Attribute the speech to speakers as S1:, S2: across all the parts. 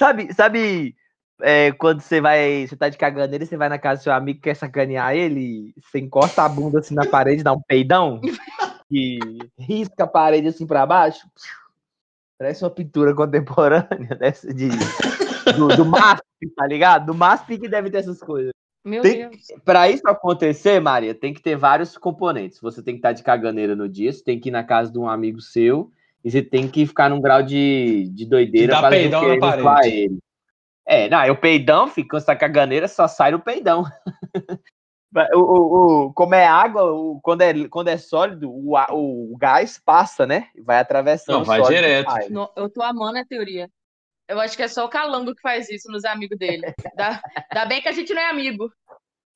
S1: Sabe, sabe é, quando você vai, você tá de caganeira, você vai na casa do seu amigo quer sacanear ele, você encosta a bunda assim na parede, dá um peidão e risca a parede assim pra baixo. Parece uma pintura contemporânea dessa de, do, do MASP, tá ligado? Do MASP que deve ter essas coisas.
S2: Meu
S1: Tem-
S2: Deus.
S1: Pra isso acontecer, Maria, tem que ter vários componentes. Você tem que estar de caganeira no dia, você tem que ir na casa de um amigo seu, e você tem que ficar num grau de, de doideira
S3: dar
S1: pra
S3: peidão na
S1: querer
S3: parede.
S1: zoar ele. É, não, é o peidão, fica quando você tá caganeira, só sai o peidão. o, o, o- como é água, o- quando, é, quando é sólido, o, a- o gás passa, né? Vai atravessando.
S3: Não, vai
S1: sólido
S3: direto.
S2: No- Eu tô amando a teoria. Eu acho que é só o Calango que faz isso nos amigos dele. Dá, dá bem que a gente não é amigo.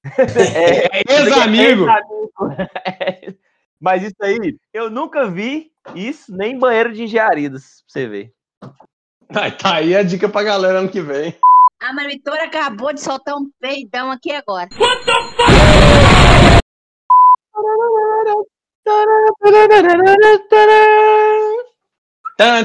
S1: É,
S3: É ex-amigo.
S1: É. Mas isso aí, eu nunca vi isso nem em banheiro de engenharias, pra você ver.
S3: Aí tá aí a dica pra galera ano que vem.
S4: A monitora acabou de soltar um peidão aqui agora.
S3: Tan, tan. Tararara. Tan,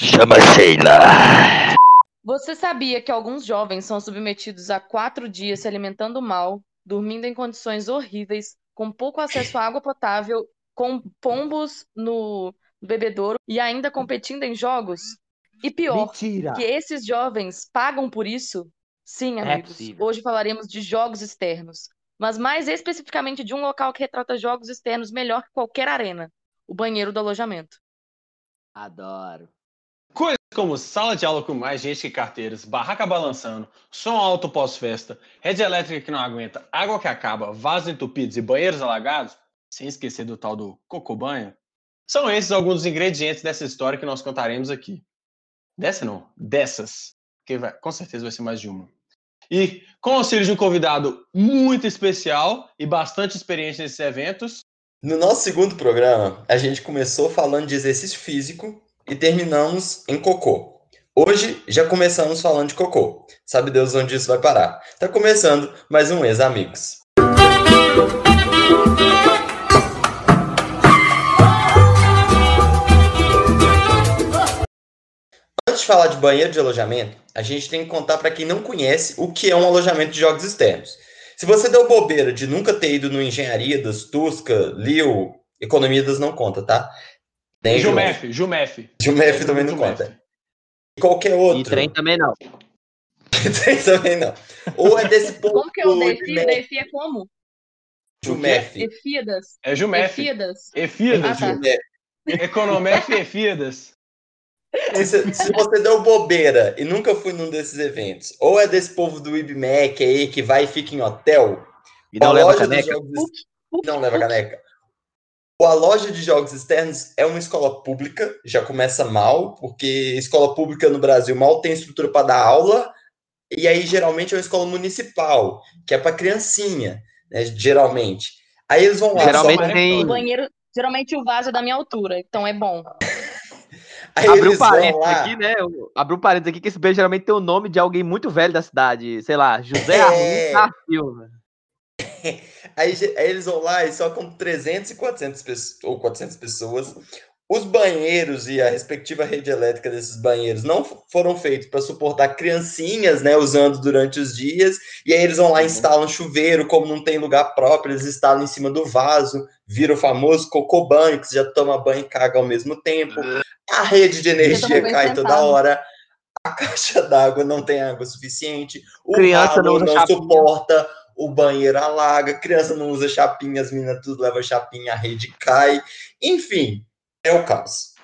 S1: Chama Sheila.
S2: Você sabia que alguns jovens são submetidos a quatro dias se alimentando mal, dormindo em condições horríveis, com pouco acesso à água potável, com pombos no bebedouro e ainda competindo em jogos? E pior,
S1: Mentira.
S2: que esses jovens pagam por isso? Sim,
S1: É
S2: amigos.
S1: possível.
S2: Hoje falaremos de jogos externos, mas mais especificamente de um local que retrata jogos externos melhor que qualquer arena, o banheiro do alojamento.
S1: Adoro.
S3: Como sala de aula com mais gente que carteiras, barraca balançando, som alto pós-festa, rede elétrica que não aguenta, água que acaba, vasos entupidos e banheiros alagados, sem esquecer do tal do cocobanho, são esses alguns dos ingredientes dessa história que nós contaremos aqui. Dessa não, dessas, que vai, com certeza vai ser mais de uma. E com o auxílio de um convidado muito especial e bastante experiente nesses eventos,
S5: No nosso segundo programa, a gente começou falando de exercício físico e terminamos em cocô. Hoje já começamos falando de cocô. Sabe Deus onde isso vai parar. Tá começando mais um Ex-Amigos. Antes de falar de banheiro de alojamento, a gente tem que contar para quem não conhece o que é um alojamento de jogos externos. Se você deu bobeira de nunca ter ido no Engenharia das, Tusca, Liu, Economia das não conta, tá? Nem
S3: Jumef, Jumef.
S5: Jumef também não
S3: Jumef.
S5: conta. E qualquer outro.
S1: E trem também não.
S5: Trem também não. Ou é desse povo
S2: Como que é o?
S5: Jumef.
S2: Defi é como?
S5: Jumef.
S2: Efidas.
S3: É Jumef.
S2: Efidas.
S3: Efidas,
S2: Ah, tá.
S5: Jumef.
S3: Economef e Efidas.
S5: Se, se você deu bobeira e nunca foi num desses eventos, ou é desse povo do IBMEC aí que vai e fica em hotel,
S1: E não leva caneca.
S5: jogos não leva caneca. A loja de jogos externos é uma escola pública, já começa mal, porque escola pública no Brasil mal tem estrutura para dar aula, e aí geralmente é uma escola municipal, que é para criancinha, né, geralmente. Aí eles vão lá,
S1: Geralmente
S5: só-
S1: tem-
S2: O banheiro, geralmente o vaso é da minha altura, então é bom.
S5: aí
S1: Abriu
S5: eles vão
S1: parênteses
S5: lá,
S1: aqui, né? Abriu parênteses aqui que esse beijo geralmente tem o nome de alguém muito velho da cidade. Sei lá, José
S5: É.
S1: Arlindo da Silva.
S5: Aí, aí eles vão lá e só com 300 e 400 pessoas, ou 400 pessoas. Os banheiros e a respectiva rede elétrica desses banheiros não foram feitos para suportar criancinhas, né, usando durante os dias. E aí eles vão lá e instalam chuveiro, como não tem lugar próprio, eles instalam em cima do vaso, vira o famoso cocô banho, que você já toma banho e caga ao mesmo tempo. A rede de energia cai toda
S2: sentado.
S5: hora. A caixa d'água não tem água suficiente. O
S1: Criança
S5: ralo
S1: não
S5: não suporta o banheiro alaga, criança não usa chapinha, as meninas tudo leva chapinha, a rede cai. Enfim, é o caos.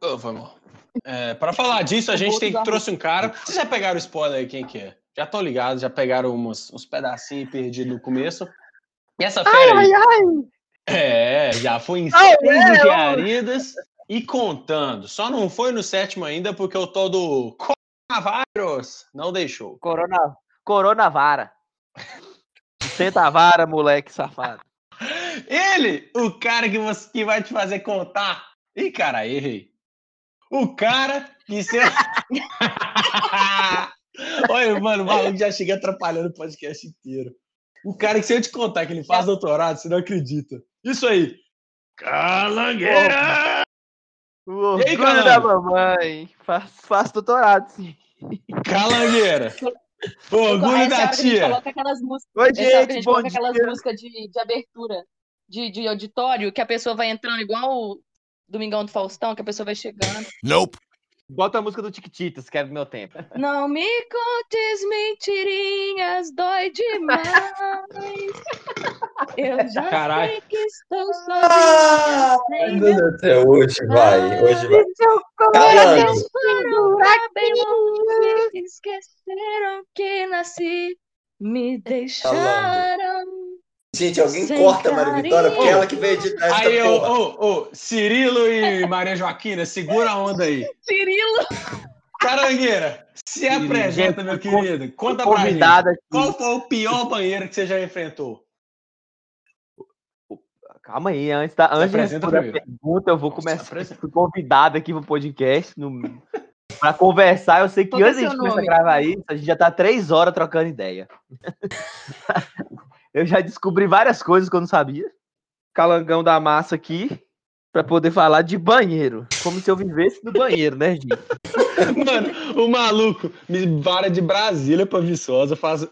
S3: Oh, foi mal. É, para falar disso, a gente tem, trouxe um cara. Vocês já pegaram o spoiler aí, quem que é? Já estão ligados, já pegaram umas, uns pedacinhos perdidos no começo. E essa fera aí? É, já foi em
S1: Ai,
S3: seis
S1: é,
S3: engenharias e contando. Só não foi no sétimo ainda porque o tal do coronavírus não deixou.
S1: Corona, Coronavara. Senta a vara, moleque safado.
S3: Ele, o cara que, você, que vai te fazer contar. Ih, cara, errei. O cara que se... Olha, mano, o maluco já chega atrapalhando o podcast inteiro. O cara que se eu te contar que ele faz doutorado, você não acredita. Isso aí. Calangueira!
S1: O
S3: E aí,
S1: orgulho
S3: Calango?
S1: da mamãe. Faz, faz doutorado, sim.
S3: Calangueira! O orgulho da
S2: a gente
S3: tia!
S2: coloca aquelas músicas.
S1: Oi,
S2: a
S1: gente, bom
S2: coloca aquelas
S1: dia.
S2: músicas de, de abertura de, de auditório, que a pessoa vai entrando igual o Domingão do Faustão, que a pessoa vai chegando.
S1: Bota a música do Tiquititas, que é do meu tempo.
S2: Não me contes mentirinhas, dói demais. Eu já
S3: Caralho.
S2: sei que estou
S5: Ah,
S2: sozinha.
S5: do céu, hoje vai, hoje vai.
S2: Longe, esqueceram que nasci, me deixaram.
S5: Gente, alguém
S2: Sem
S5: corta a Maria Vitória, porque
S2: carinho.
S5: ela que veio editar essa
S3: Aí, ô,
S5: porra.
S3: ô, ô, Cirilo e Maria Joaquina, segura a onda aí.
S2: Cirilo,
S3: Carangueira, se apresenta, meu querido. Conta pra gente. Qual foi o pior banheiro que você já enfrentou?
S1: Calma aí, antes, da, antes de responder a pergunta, eu vou
S3: Se
S1: começar. Fui convidado aqui pro podcast no, pra conversar. Eu sei que
S2: Qual que é
S1: antes de começar a gravar isso, a gente já tá três horas trocando ideia. eu já descobri várias coisas que eu não sabia. Calangão da massa aqui, pra poder falar de banheiro. Como se eu vivesse no banheiro, né, gente?
S3: Mano, o maluco me vara de Brasília pra Viçosa, faz,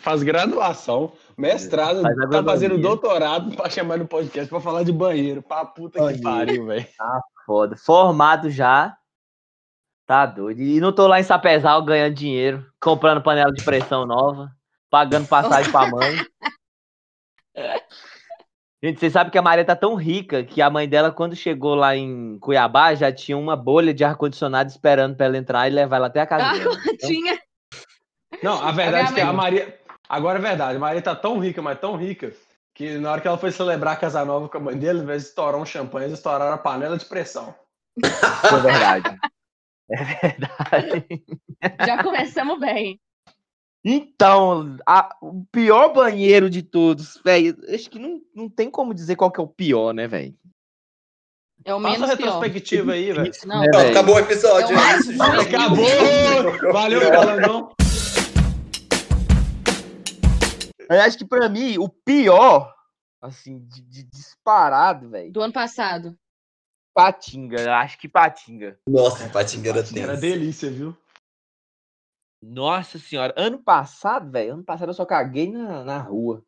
S3: faz graduação, mestrado,
S1: Faz
S3: tá fazendo doutorado pra chamar no podcast pra falar de banheiro. Pra puta que
S1: Banheiro.
S3: pariu, velho.
S1: Foda. Formado já. Tá doido. E não tô lá em Sapezal ganhando dinheiro, comprando panela de pressão nova, pagando passagem pra mãe. Gente, vocês sabem que a Maria tá tão rica que a mãe dela, quando chegou lá em Cuiabá, já tinha uma bolha de ar-condicionado esperando pra ela entrar e levar ela até a casa dela.
S2: tinha.
S3: Não, a verdade é que a Maria. Agora é verdade, a Maria tá tão rica, mas tão rica, que na hora que ela foi celebrar a casa nova com a mãe dele, ao invés de estourar um champanhe, eles estouraram a panela de pressão.
S1: É verdade. É verdade.
S2: Já começamos bem.
S1: Então, a- o pior banheiro de todos, velho, acho que não, não tem como dizer qual que é o pior, né, velho?
S2: É o
S3: Faça a
S2: menos pior.
S3: retrospectiva aí, velho.
S2: Não,
S1: né, velho?
S5: acabou o episódio.
S2: É o
S5: isso.
S3: Acabou! Valeu, Calangão.
S1: Eu acho que pra mim, o pior, assim, de, de disparado, velho,
S2: do ano passado.
S1: Patinga, acho que Patinga.
S5: Nossa, Patinga era
S3: Era
S5: tenso.
S3: delícia, viu?
S1: Nossa senhora, ano passado, velho, ano passado eu só caguei na, na rua.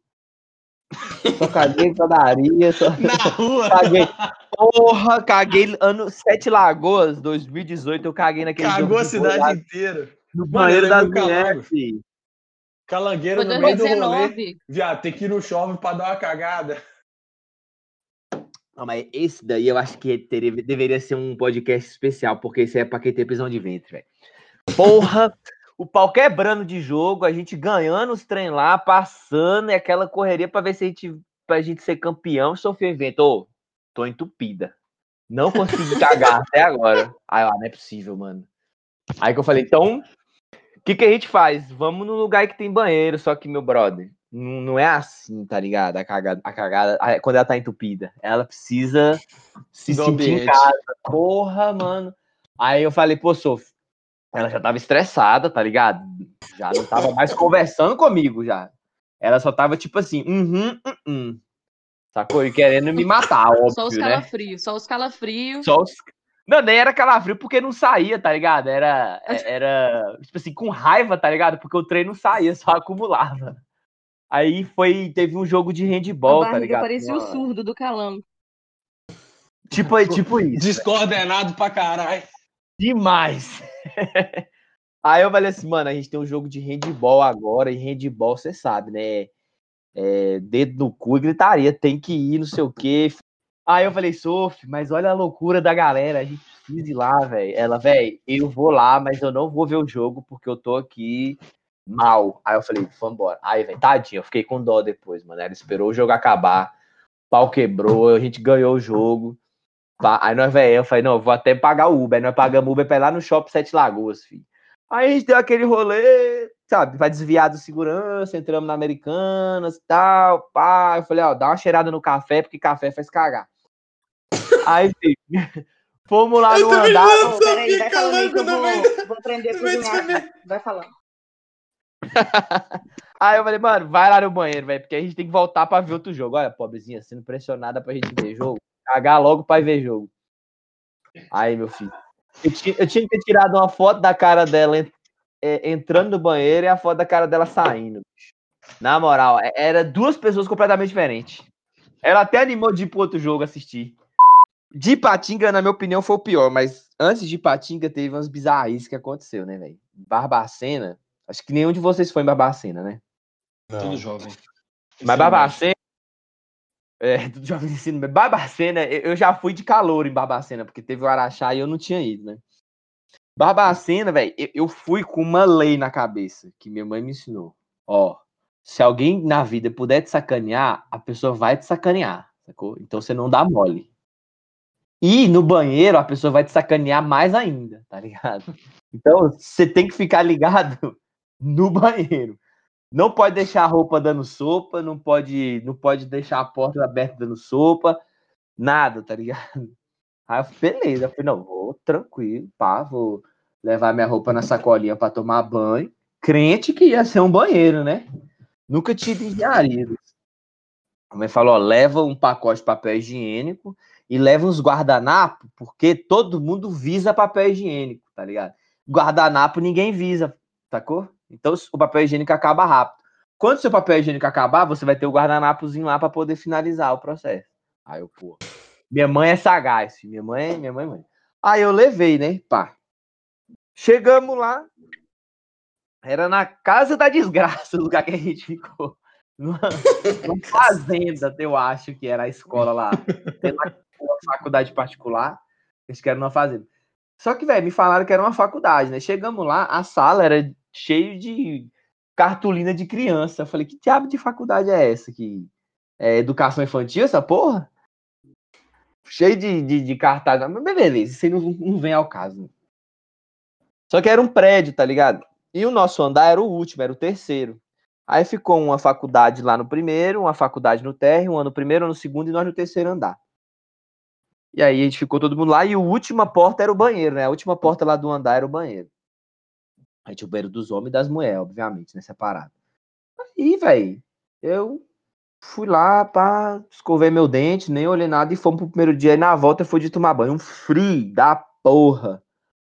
S1: Só caguei em padaria, só
S3: Na rua.
S1: caguei. Porra, caguei ano Sete Lagoas, 2018, eu caguei naquele
S3: Cagou a
S1: lá
S3: cidade inteira.
S1: no banheiro das mulheres,
S3: Calango.
S1: filho.
S3: No meio do rolê.
S2: 2019.
S3: Viado, tem que ir no chove pra dar uma cagada.
S1: Não, mas esse daí eu acho que teria, deveria ser um podcast especial, porque esse é pra quem tem prisão de ventre, velho. Porra, o pau quebrando de jogo, a gente ganhando os trem lá, passando, e aquela correria pra ver se a gente, pra gente ser campeão sofrer evento. Ô, tô entupida. Não consegui cagar até agora. Aí, ó, não é possível, mano. Aí que eu falei, então, o que, que a gente faz? Vamos no lugar que tem banheiro, só que, meu brother, não, não é assim, tá ligado? A cagada, a cagada a- quando ela tá entupida. Ela precisa se
S3: Do
S1: sentir em
S3: ambiente.
S1: casa. Porra, mano. Aí eu falei, pô, Sof, ela já tava estressada, tá ligado? Já não tava mais conversando comigo, já. Ela só tava tipo assim, uhum, uhum, uhum. Sacou? E querendo me matar, óbvio,
S2: Só os
S1: né?
S2: calafrios, só os calafrios.
S1: Só os... Não, nem era calafrio porque não saía, tá ligado? Era, é- era, tipo assim, com raiva, tá ligado? Porque o treino não saía, só acumulava. Aí foi, teve um jogo de handball, tá ligado?
S2: parecia o
S1: Uma-
S2: surdo do calango.
S1: Tipo, tipo isso.
S3: Descoordenado pra caralho.
S1: Demais. Aí eu falei assim, mano, a gente tem um jogo de handball agora, e handball, você sabe, né? É, dedo no cu e gritaria, tem que ir, não sei o quê. Aí eu falei, Sof, mas olha a loucura da galera, a gente precisa ir lá, velho. Ela, velho, eu vou lá, mas eu não vou ver o jogo porque eu tô aqui mal. Aí eu falei, vambora. Aí, velho, tadinho, eu fiquei com dó depois, mano. Ela esperou o jogo acabar, pau quebrou, a gente ganhou o jogo. Aí nós, velho, eu falei, não, eu vou até pagar o Uber. Aí nós pagamos Uber pra ir lá no Shopping Sete Lagoas, filho. Aí a gente deu aquele rolê, sabe, pra desviar do segurança, entramos na Americanas e tal, pá. Eu falei, ó, dá uma cheirada no café, porque café faz cagar. Aí, filho, fomos lá
S5: Eu
S1: no andar.
S5: não
S2: peraí, vai falando aí que eu vou, vou aprender. Vai falando.
S1: Aí eu falei, mano, vai lá no banheiro, velho, porque a gente tem que voltar pra ver outro jogo. Olha, pobrezinha, sendo pressionada pra gente ver jogo. Cagar logo pra ir ver jogo. Aí, meu filho. Eu tinha, eu tinha que ter tirado uma foto da cara dela en- é, entrando no banheiro e a foto da cara dela saindo. Na moral, é- era duas pessoas completamente diferentes. Ela até animou de ir pro outro jogo assistir. De Patinga, na minha opinião, foi o pior, mas antes de Patinga teve umas bizarrices que aconteceu, né, velho? Barbacena, acho que nenhum de vocês foi em Barbacena, né?
S3: Tudo jovem.
S1: Mas Barbacena. É, do jovem de ensino. Barbacena, eu já fui de calor em Barbacena, porque teve o Araxá e eu não tinha ido, né? Barbacena, velho, eu fui com uma lei na cabeça que minha mãe me ensinou. Ó, se alguém na vida puder te sacanear, a pessoa vai te sacanear, sacou? Então você não dá mole. E no banheiro a pessoa vai te sacanear mais ainda, tá ligado? Então você tem que ficar ligado no banheiro. Não pode deixar a roupa dando sopa, não pode, não pode deixar a porta aberta dando sopa, nada, tá ligado? Aí eu falei, beleza, eu falei, não, vou tranquilo, pá, vou levar minha roupa na sacolinha pra tomar banho. Crente que ia ser um banheiro, né? Nunca tive engenharia. A mãe falou, ó, leva um pacote de papel higiênico e leva uns guardanapos, porque todo mundo visa papel higiênico, tá ligado? Guardanapo ninguém visa, sacou? Então o papel higiênico acaba rápido. Quando seu papel higiênico acabar, você vai ter o guardanapozinho lá para poder finalizar o processo. Aí eu, pô, minha mãe é sagaz, minha mãe, minha mãe, mãe. Aí eu levei, né, pá. Chegamos lá, era na casa da desgraça o lugar que a gente ficou. Numa, numa fazenda, eu acho que era a escola lá. Tem lá uma faculdade particular, acho que era numa fazenda. Só que, velho, me falaram que era uma faculdade, né? Chegamos lá, a sala era cheio de cartolina de criança. Eu falei, que diabo de faculdade é essa? Que é educação infantil, essa porra? Cheio de, de, de cartaz. Mas beleza, isso aí não, não vem ao caso. Só que era um prédio, tá ligado? E o nosso andar era o último, era o terceiro. Aí ficou uma faculdade lá no primeiro, uma faculdade no térreo, uma no primeiro, uma no segundo e nós no terceiro andar. E aí a gente ficou todo mundo lá e a última porta era o banheiro, né? A última porta lá do andar era o banheiro. Aí tinha o dos homens e das mulheres, obviamente, né? Separado. Aí, velho, eu fui lá, pá, escovei meu dente, nem olhei nada e fomos pro primeiro dia. E na volta foi de tomar banho. Um frio da porra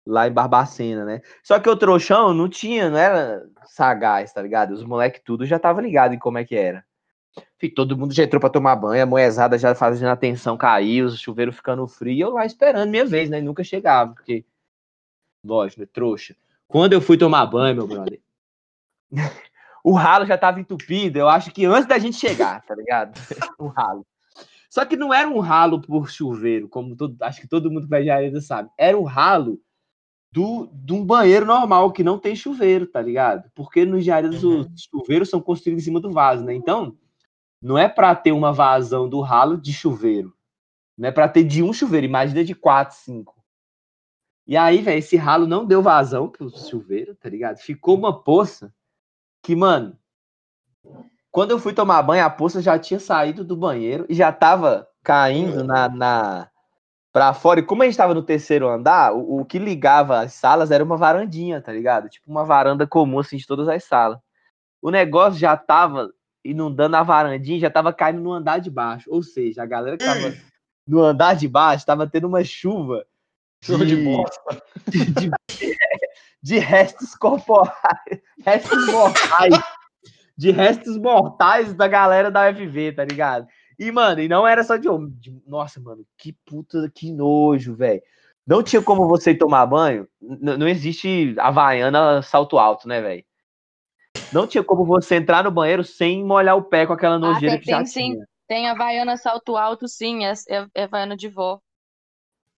S1: lá em Barbacena, né? Só que o trouxão não tinha, não era sagaz, tá ligado? Os moleques tudo já tava ligado em como é que era. Fih, todo mundo já entrou pra tomar banho, a moezada já fazendo atenção cair, o chuveiro ficando frio, e eu lá esperando minha vez, né? E nunca chegava, porque, lógico, né? Trouxa. Quando eu fui tomar banho, meu brother, o ralo já tava entupido, eu acho que antes da gente chegar, tá ligado? o ralo. Só que não era um ralo por chuveiro, como todo, acho que todo mundo que vai de areia sabe. Era um ralo do, de um banheiro normal, que não tem chuveiro, tá ligado? Porque nos engenharias
S5: Uhum.
S1: os chuveiros são construídos em cima do vaso, né? Então, não é para ter uma vazão do ralo de chuveiro. Não é para ter de um chuveiro, imagina de quatro, cinco. E aí, velho, esse ralo não deu vazão pro chuveiro, tá ligado? Ficou uma poça que, mano, quando eu fui tomar banho, a poça já tinha saído do banheiro e já tava caindo na, na pra fora. E como a gente tava no terceiro andar, o, o que ligava as salas era uma varandinha, tá ligado? Tipo uma varanda comum, assim, de todas as salas. O negócio já tava inundando a varandinha, já tava caindo no andar de baixo. Ou seja, a galera que tava no andar de baixo tava tendo uma chuva
S3: Show de bosta.
S1: de, de restos corporais, restos mortais, de restos mortais da galera da UFV, tá ligado? E, mano, e não era só de homem. de- Nossa, mano, que puta, que nojo, velho. Não tinha como você tomar banho. n- não existe Havaiana salto alto, né, velho? Não tinha como você entrar no banheiro sem molhar o pé com aquela nojeira
S2: tem-
S1: que já
S2: tem sim.
S1: tinha.
S2: Tem a Havaiana salto alto, sim, é, é, é Havaiana de vó.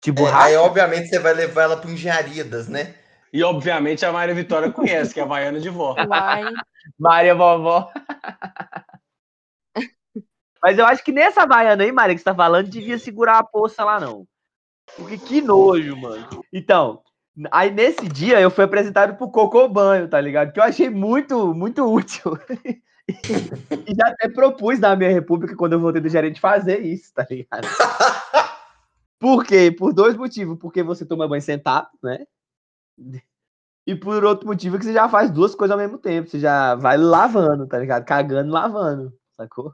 S1: Tipo,
S5: É,
S1: racha.
S5: aí, obviamente, você vai levar ela para engenharias, né?
S3: E, obviamente, a Maria Vitória conhece, que é a Havaiana de vó.
S1: Maria Vovó. Mas eu acho que nessa Havaiana aí, Maria, que você tá falando, devia segurar a poça lá, não. Porque que nojo, mano. Então, aí nesse dia eu fui apresentado pro Cocô Banho, tá ligado? Que eu achei muito, muito útil. e já até propus na minha república, quando eu voltei do gerente, fazer isso, tá ligado? Por quê? Por dois motivos. Porque você toma banho sentado, né? E por outro motivo é que você já faz duas coisas ao mesmo tempo. Você já vai lavando, tá ligado? Cagando e lavando, sacou?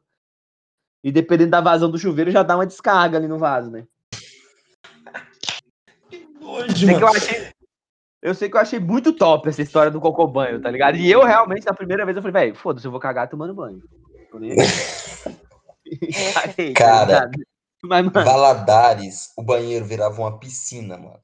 S1: E dependendo da vazão do chuveiro, já dá uma descarga ali no vaso, né? Que eu
S5: mano.
S1: achei. Eu sei que eu achei muito top essa história do cocô banho, tá ligado? E eu realmente, na primeira vez, eu falei, velho, foda-se, eu vou cagar tomando banho. Tá
S5: Cara?
S1: Mas, mano,
S5: Valadares, o banheiro virava uma piscina, mano.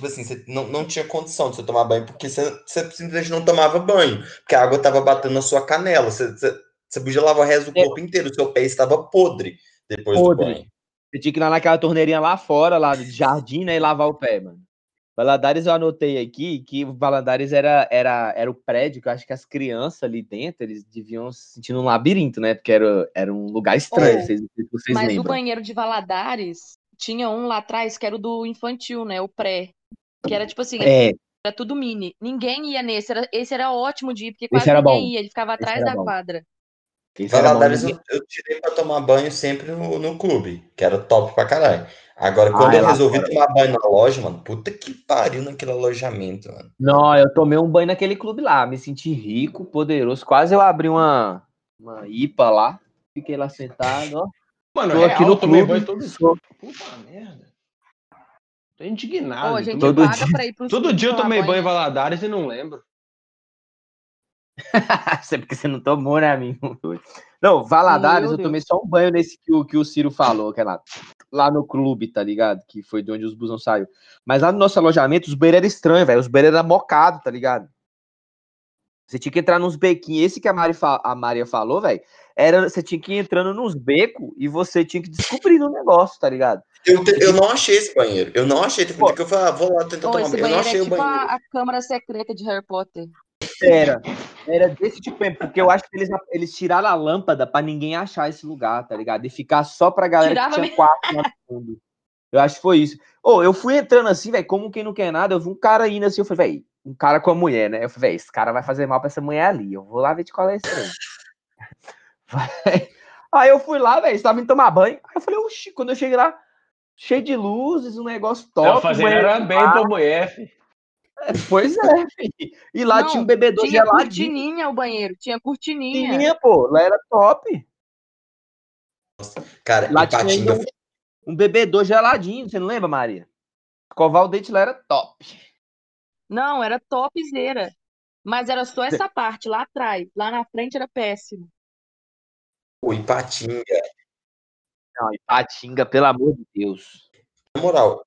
S5: Tipo assim, você não, não tinha condição de você tomar banho, porque você, você simplesmente não tomava banho. Porque a água tava batendo na sua canela. Você, você, você podia lavar o resto do
S1: É.
S5: corpo inteiro. O seu pé estava podre depois
S1: Podre.
S5: do banho.
S1: você tinha que ir lá naquela torneirinha lá fora, lá do jardim, né, e lavar o pé, mano. Valadares eu anotei aqui que o Valadares era, era, era o prédio que eu acho que as crianças ali dentro, eles deviam se sentir num labirinto, né? Porque era, era um lugar estranho,
S2: Oh,
S1: vocês, vocês
S2: Mas o
S1: lembram.
S2: banheiro de Valadares tinha um lá atrás que era o do infantil, né? O pré. Que era tipo assim,
S1: É,
S2: era tudo mini. Ninguém ia nesse. Era, esse era ótimo de ir, porque quase ninguém
S1: bom.
S2: ia. Ele ficava atrás da
S1: bom.
S2: quadra.
S5: Valadares eu, eu tirei pra tomar banho sempre no, no clube, que era top pra caralho. Agora,
S1: Ah,
S5: quando
S1: é
S5: eu
S1: lá
S5: resolvi tomar banho na loja, mano, puta que pariu naquele alojamento, mano.
S1: Não, eu tomei um banho naquele clube lá, me senti rico, poderoso. Quase eu abri uma, uma IPA lá, fiquei lá sentado, ó.
S3: Mano,
S1: Tô
S3: real,
S1: aqui no
S3: eu tomei
S1: clube.
S3: banho todo dia.
S1: sou-
S3: Puta merda. Tô indignado.
S2: Ô, a gente
S3: Todo,
S1: dia-
S2: pra ir pro
S3: todo dia eu tomei banho em Valadares e não lembro.
S1: Isso é porque você não tomou, né, amigo? Não, Valadares,
S2: Meu
S1: eu tomei só um banho nesse que o, que o Ciro falou, que é lá, lá no clube, tá ligado? Que foi de onde os busão saiu. Mas lá no nosso alojamento, os banheiros eram estranhos, velho. Os banheiros eram mocados, tá ligado? Você tinha que entrar nos bequinhos. Esse que a, Mari fa- a Maria falou, velho, era você tinha que ir entrando nos becos e você tinha que descobrir o negócio, tá ligado?
S5: Eu, te- eu não achei esse banheiro. Eu não achei. Teve um
S1: Pô.
S5: dia que eu falei, ah, vou lá tentar tomar banho. Eu não
S2: banheiro
S5: achei
S2: é
S5: o
S2: tipo
S5: banheiro.
S2: a, a câmara secreta de Harry Potter.
S1: Era. Era desse tipo mesmo, porque eu acho que eles, eles tiraram a lâmpada pra ninguém achar esse lugar, tá ligado? E ficar só pra galera
S2: Tirava
S1: que tinha
S2: mesmo.
S1: lá no fundo. Eu acho que foi isso. Ô, eu fui entrando assim, velho, como quem não quer nada, eu vi um cara indo assim, eu falei, velho, um cara com a mulher, né? Eu falei, velho, esse cara vai fazer mal pra essa mulher ali, eu vou lá ver de qual é esse trem. Vai. Aí eu fui lá, velho, estava indo tomar banho. Aí eu falei, oxi, quando eu cheguei lá, cheio de luzes, um negócio top.
S3: Tava fazendo era bem pra mulher, fi.
S1: Pois é, filho. E lá
S2: Não,
S1: tinha um bebedouro
S2: Tinha
S1: geladinho.
S2: cortininha o banheiro, tinha cortininha.
S1: Tinha, pô, lá era top.
S5: Cara,
S1: Lá tinha
S5: Patinga
S1: ainda um, um bebedor geladinho, você não lembra, Maria? Escovar o dente lá era top.
S2: Não, era topzera. Mas era só essa parte lá atrás. Lá na frente era péssimo.
S5: foi Ipatinga.
S1: Não, Ipatinga, pelo amor de Deus.
S5: Na moral,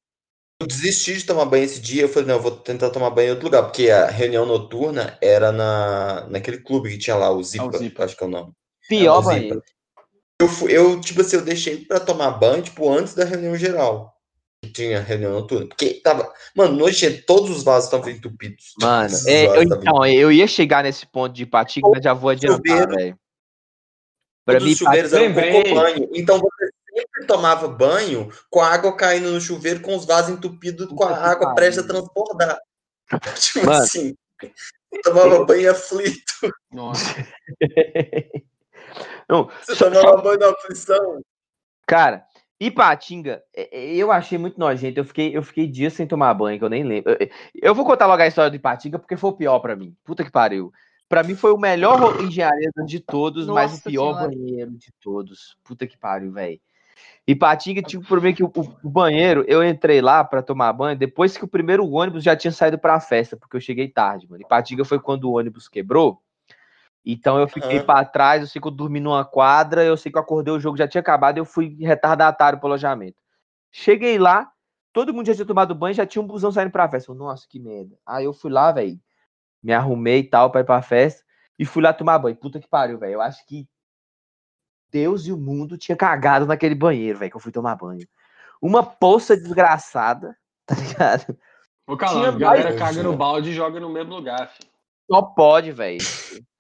S5: eu desisti de tomar banho esse dia. Eu falei, não, eu vou tentar tomar banho em outro lugar, porque a reunião noturna era na, naquele clube que tinha lá, o Zipa,
S3: Zipa.
S5: acho que é o nome.
S1: Pior
S5: É, o
S1: banheiro.
S5: Eu, eu, tipo assim, eu deixei pra tomar banho, tipo, antes da reunião geral. Que tinha reunião noturna. Porque tava. Mano, noite todos os vasos estavam entupidos.
S1: Mano, é, eu, então, eu ia chegar nesse ponto de Ipatinga, mas já vou adiantar, velho. Pra mim,
S5: os chuveiros eram banho. Então você tomava banho com a água caindo no chuveiro, com os vasos entupidos, com a água prestes a transbordar. Tipo
S1: Mano.
S5: assim. eu Tomava banho aflito.
S3: Nossa.
S1: não,
S5: Você
S1: só-
S5: tomava banho na aflição.
S1: Cara, Ipatinga, eu achei muito nojento. Eu fiquei, eu fiquei dias sem tomar banho, que eu nem lembro. Eu, eu vou contar logo a história do Ipatinga, porque foi o pior pra mim. Puta que pariu. Pra mim foi o melhor engenharia de todos, mas o
S2: Nossa
S1: pior
S2: Senhora.
S1: banheiro de todos. Puta que pariu, velho. Ipatinga tinha um problema que o, o banheiro, eu entrei lá pra tomar banho depois que o primeiro ônibus já tinha saído pra festa, porque eu cheguei tarde, mano. Ipatinga foi quando o ônibus quebrou. Então eu fiquei
S5: Aham.
S1: pra trás, eu sei que eu dormi numa quadra, eu sei que eu acordei, o jogo já tinha acabado, eu fui retardatário pro alojamento. Cheguei lá, todo mundo já tinha tomado banho, já tinha um busão saindo pra festa. Eu, Nossa, que merda. Aí eu fui lá, velho, me arrumei e tal pra ir pra festa, e fui lá tomar banho. Puta que pariu, velho. Eu acho que Deus e o mundo tinha cagado naquele banheiro, velho, que eu fui tomar banho. Uma poça desgraçada, tá ligado?
S3: Ô, Calão, a galera
S5: mais-
S3: caga no balde e joga no mesmo lugar, fi.
S1: Só pode, velho.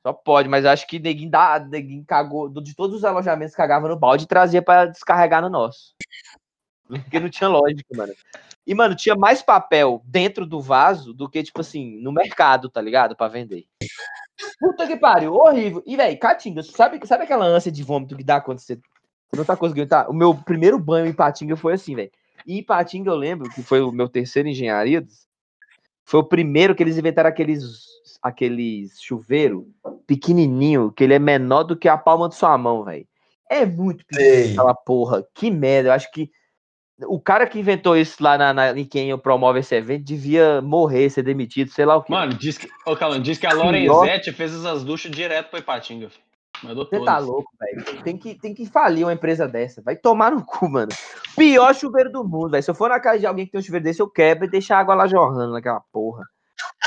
S1: Só pode, mas acho que neguinho, dá, neguinho cagou. De todos os alojamentos cagava no balde e trazia pra descarregar no nosso. Porque não tinha lógica, mano. E, mano, tinha mais papel dentro do vaso do que, tipo assim, no mercado, tá ligado? Pra vender. Puta que pariu, horrível. E, velho, Catinga, sabe, sabe aquela ânsia de vômito que dá quando você você não tá conseguindo. Tá? O meu primeiro banho em Patinga foi assim, velho. E em Patinga eu lembro que foi o meu terceiro engenharia. Foi o primeiro que eles inventaram aqueles, aqueles chuveiro pequenininho, que ele é menor do que a palma de sua mão, velho. É muito pequeno aquela porra. Que merda. Eu acho que o cara que inventou isso lá na, na, em quem promove esse evento devia morrer, ser demitido, sei lá o que.
S3: Mano, diz que, ô, Calão, diz que a Lorenzetti fez essas duchas direto pra Ipatinga, filho. Mandou
S1: Você tá louco, velho. Tem que, tem que falir uma empresa dessa. Vai tomar no cu, mano. Pior chuveiro do mundo, velho. Se eu for na casa de alguém que tem um chuveiro desse, eu quebro e deixo a água lá jorrando naquela porra.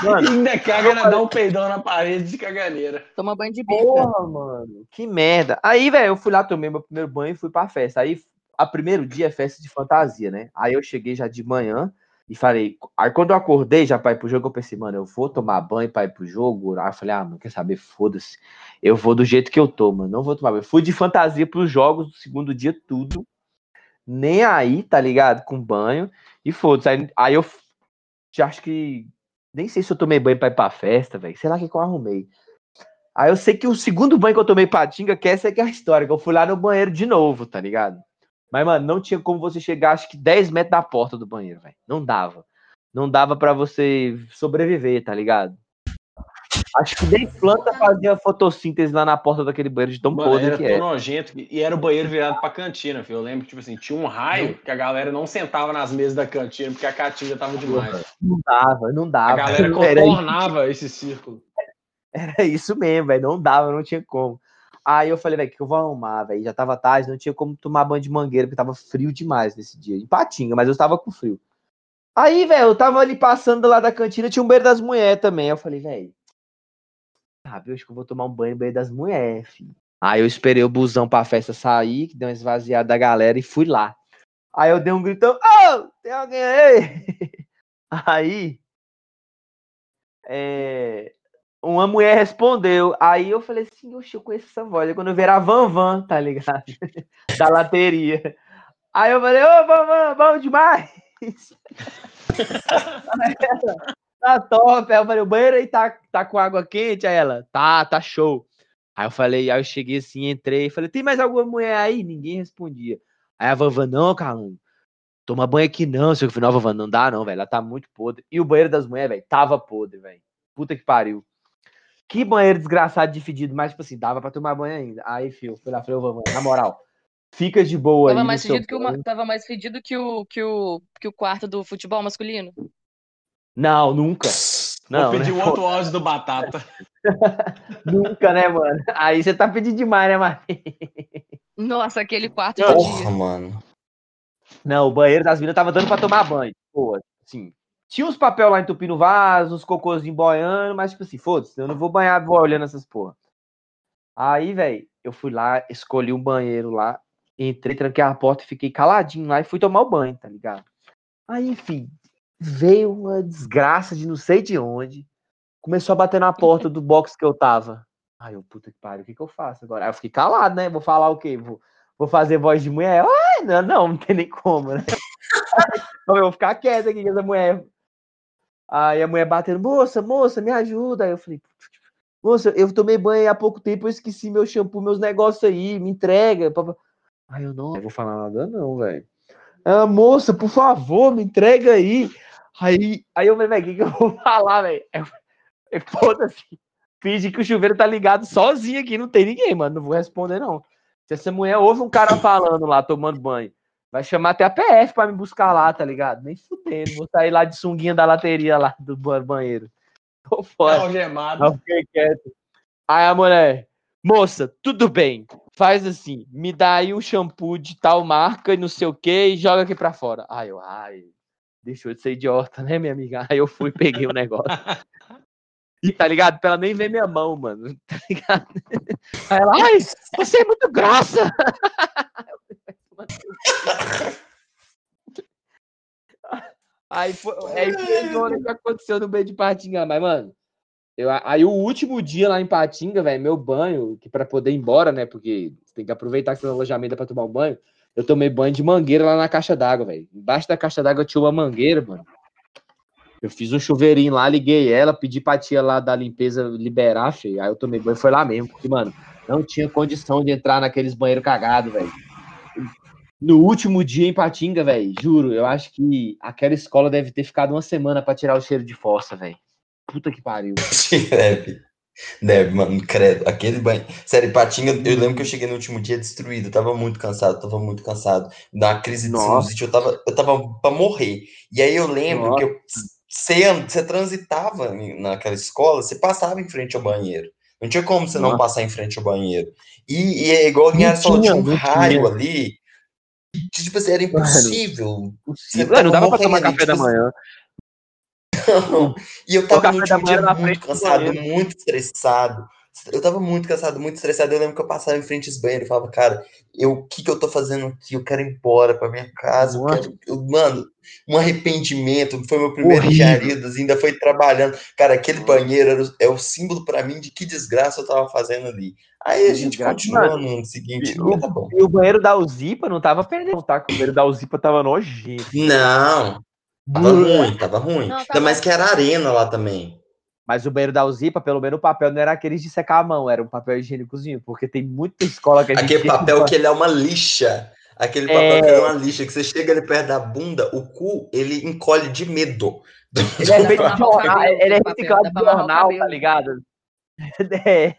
S1: Mano,
S3: Ainda caga, ainda dá um peidão na parede de caganeira.
S2: Toma banho de bica.
S1: porra, mano. Que merda. Aí, velho, eu fui lá, tomei meu primeiro banho e fui pra festa. Aí, a primeiro dia é festa de fantasia, né? Aí eu cheguei já de manhã e falei. Aí quando eu acordei já pra ir pro jogo, eu pensei, mano, eu vou tomar banho pra ir pro jogo. Aí eu falei, ah, mano, quer saber? Foda-se. Eu vou do jeito que eu tô, mano. Não vou tomar banho. Fui de fantasia pros jogos do segundo dia, tudo. Nem aí, tá ligado? Com banho. E foda-se. Aí, aí eu já acho que. Nem sei se eu tomei banho pra ir pra festa, velho. Sei lá o que, que eu arrumei. Aí eu sei que o segundo banho que eu tomei patinga, que essa é que é a história, que eu fui lá no banheiro de novo, tá ligado? Mas, mano, não tinha como você chegar, acho que 10 metros da porta do banheiro, velho. Não dava. Não dava pra você sobreviver, tá ligado? Acho que nem planta fazia fotossíntese lá na porta daquele banheiro de tão
S3: Mano,
S1: podre
S3: era
S1: que
S3: tão
S1: é.
S3: nojento. E era o banheiro virado pra cantina, filho. Eu lembro que, tipo assim, tinha um raio que a galera não sentava nas mesas da cantina porque a caatinga tava demais.
S1: Não dava, não
S3: A
S1: dava.
S3: galera
S1: Era isso.
S3: contornava esse círculo.
S1: Era isso mesmo, velho. Não dava, não tinha como. Aí eu falei, velho, que eu vou arrumar, velho? Já tava tarde, não tinha como tomar banho de mangueira, porque tava frio demais nesse dia. Em Patinga, mas eu tava com frio. Aí, velho, eu tava ali passando lá da cantina, tinha um banheiro das mulheres também. Eu falei, velho, sabe, eu acho que eu vou tomar um banho no banheiro das mulheres, filho. Aí eu esperei o busão pra festa sair, que deu uma esvaziada da galera, e fui lá. Aí eu dei um gritão, ô, tem alguém aí? Aí, é, uma mulher respondeu. Aí eu falei assim, oxe, eu conheço essa voz. Aí quando eu vi era a Van Van, tá ligado? da lateria. Aí eu falei, ô Van Van, bom demais. Tá top. Aí eu falei, o banheiro aí tá, tá com água quente? Aí ela, tá, tá show. Aí eu falei, aí eu cheguei assim, entrei falei, tem mais alguma mulher aí? Ninguém respondia. Aí a Van Van, não, Carlão, toma banho aqui não. Seu final, Van Van, não dá não, velho, ela tá muito podre. E o banheiro das mulheres, velho, tava podre, velho. Puta que pariu. Que banheiro desgraçado de fedido, mas tipo assim, dava pra tomar banho ainda. Aí, filho, fui lá, falei, ô, na moral, fica de boa
S2: Tava
S1: aí.
S2: mais fedido que o, tava mais fedido que o, que o, que o quarto do futebol masculino.
S1: Não, nunca. Não,
S3: Vou pedir
S1: né?
S3: o outro áudio do Batata.
S1: Nunca, né, mano? Aí você tá pedindo demais, né, Marquinhos?
S2: Nossa, aquele quarto
S5: Porra,
S2: dia.
S5: mano.
S1: Não, o banheiro das minas tava dando pra tomar banho. Pô, assim. Tinha uns papel lá entupindo vaso, uns cocôzinhos boiando, mas tipo assim, foda-se, eu não vou banhar vou olhando essas porra. Aí, velho, eu fui lá, escolhi um banheiro lá, entrei, tranquei a porta, fiquei caladinho lá e fui tomar o banho, tá ligado? Aí, enfim, veio uma desgraça de não sei de onde, começou a bater na porta do box que eu tava. Aí eu, puta que pariu, o que que eu faço agora? Aí eu fiquei calado, né? Vou falar o quê? Vou, vou fazer voz de mulher? Ai, não, não, não tem nem como, né? Eu vou ficar quieto aqui com essa mulher. Aí a mulher batendo, moça, moça, me ajuda. Aí eu falei, moça, eu tomei banho há pouco tempo, eu esqueci meu shampoo, meus negócios aí, me entrega. papá." Aí eu, não, não vou falar nada não, velho. Ah, moça, por favor, me entrega aí. Aí, aí eu falei, velho, o que, eu vou falar, velho? Eu- Foda-se. Finge que o chuveiro tá ligado sozinho aqui, não tem ninguém, mano. Não vou responder, não. Se essa mulher ouve um cara falando lá, tomando banho, vai chamar até a PF pra me buscar lá, tá ligado? Nem fudendo. Vou sair lá de sunguinha da lateria lá do ba- banheiro. Tô fora.
S3: Algemado.
S1: Eu fiquei quieto. Aí a mulher, moça, tudo bem. Faz assim, me dá aí um shampoo de tal marca e não sei o que e joga aqui pra fora. Aí eu, ai, deixou de ser idiota, né, minha amiga? Aí eu fui, peguei o negócio. E tá ligado? Pra ela nem ver minha mão, mano. Tá ligado? Aí ela, ai, você é muito grossa. Aí foi, aí foi zona que aconteceu no meio de Patinga, mas, mano, eu, aí o último dia lá em Patinga, velho, meu banho, que pra poder ir embora, né, porque tem que aproveitar que tem um alojamento pra tomar um banho, eu tomei banho de mangueira lá na caixa d'água, velho. Embaixo da caixa d'água tinha uma mangueira, mano. Eu fiz um chuveirinho lá, liguei ela, pedi pra tia lá da limpeza liberar, feio. Aí eu tomei banho, foi lá mesmo, porque, mano, não tinha condição de entrar naqueles banheiros cagados, velho. No último dia em Patinga, velho, juro, eu acho que aquela escola deve ter ficado uma semana pra tirar o cheiro de fossa, velho. Puta que pariu.
S5: Deve. Deve, mano, credo. Aquele banho. Sério, Patinga, eu lembro que eu cheguei no último dia destruído. Eu tava muito cansado, tava muito cansado. Da crise de
S1: Nossa.
S5: sinusite, eu tava, eu tava pra morrer. E aí eu lembro que eu, você, você transitava naquela escola, você passava em frente ao banheiro. Não tinha como você não
S1: Nossa.
S5: passar em frente ao banheiro. E, e é igual em
S1: Não
S5: Ares falou, tinha um
S1: não
S5: raio
S1: tinha.
S5: ali. Que, tipo assim, era impossível.
S1: Possível.
S5: tava
S1: não dava pra tomar café da manhã.
S5: Não. E eu tava dia muito cansado, muito estressado. Eu tava muito cansado, muito estressado. Eu lembro que eu passava em frente aos banheiros e falava, cara, eu, o que que eu tô fazendo aqui? Eu quero ir embora pra minha casa. Eu quero, eu- mano, um arrependimento. Foi meu primeiro engenharia, ainda foi trabalhando. Cara, aquele banheiro era o- é o símbolo pra mim de que desgraça eu tava fazendo ali. Aí a gente
S1: desgraça.
S5: continua
S1: Mano,
S5: no seguinte,
S1: e
S5: tá bom.
S1: E o banheiro da Uzipa não tava perdendo, tá? O banheiro da Uzipa tava nojento.
S5: Não, tava ruim, tava ruim.
S2: Não,
S5: Ainda
S2: tava-
S5: mais que era arena lá também.
S1: Mas o banheiro da Uzipa, pelo menos o papel não era aqueles de secar a mão, era um papel higiênicozinho, porque tem muita escola que a gente
S5: Aquele papel que ele é uma lixa. Aquele papel
S1: É.
S5: que ele é uma lixa, que você chega ali perto da bunda, o cu, ele encolhe de medo.
S1: Ele é feito de jornal, ele é reciclado de jornal, tá ligado? É,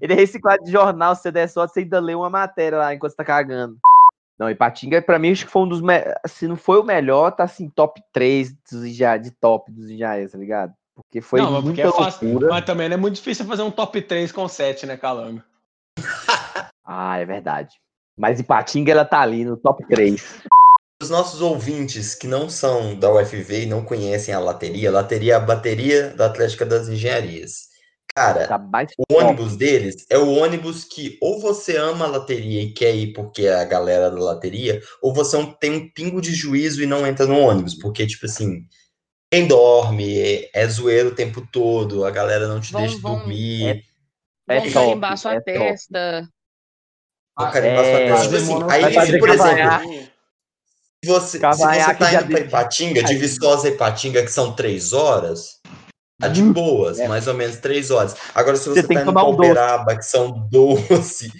S1: ele é reciclado de jornal, se você der sorte, você ainda lê uma matéria lá enquanto você tá cagando. Não, e Patinga, pra mim, acho que foi um dos. me- Se não foi o melhor, tá assim, top 3 dos de top dos engenheiros, tá ligado? Porque foi
S3: não, mas porque
S1: muita
S3: é fácil.
S1: loucura.
S3: Mas também não é muito difícil fazer um top 3 com 7, né, Calame?
S1: Ah, é verdade. Mas Ipatinga, ela tá ali no top 3.
S5: Os nossos ouvintes que não são da UFV e não conhecem a lateria, a lateria é a bateria da Atlética das Engenharias. Cara,
S1: Tá mais
S5: o ônibus deles é o ônibus que ou você ama a lateria e quer ir porque é a galera da lateria, ou você não tem um pingo de juízo e não entra no ônibus, porque, tipo assim, quem dorme, é, é zoeiro o tempo todo, a galera não te
S2: Vão-
S5: deixa
S2: vão-
S5: dormir.
S1: É
S2: Vão
S1: top,
S2: carimbar sua
S1: é top.
S2: testa.
S5: o carimbar sua
S1: é,
S5: testa. Tipo assim, aí,
S1: fazer
S5: por exemplo,
S1: cavanhaque.
S5: se você, se você tá indo pra Ipatinga, de. Viçosa a Ipatinga, que são três horas, tá de
S1: Hum,
S5: boas,
S1: é.
S5: mais ou menos três horas. Agora, se
S1: Você
S5: você,
S1: tem
S5: tá pra
S1: tomar um doce.
S5: Uberaba, que são 12, se,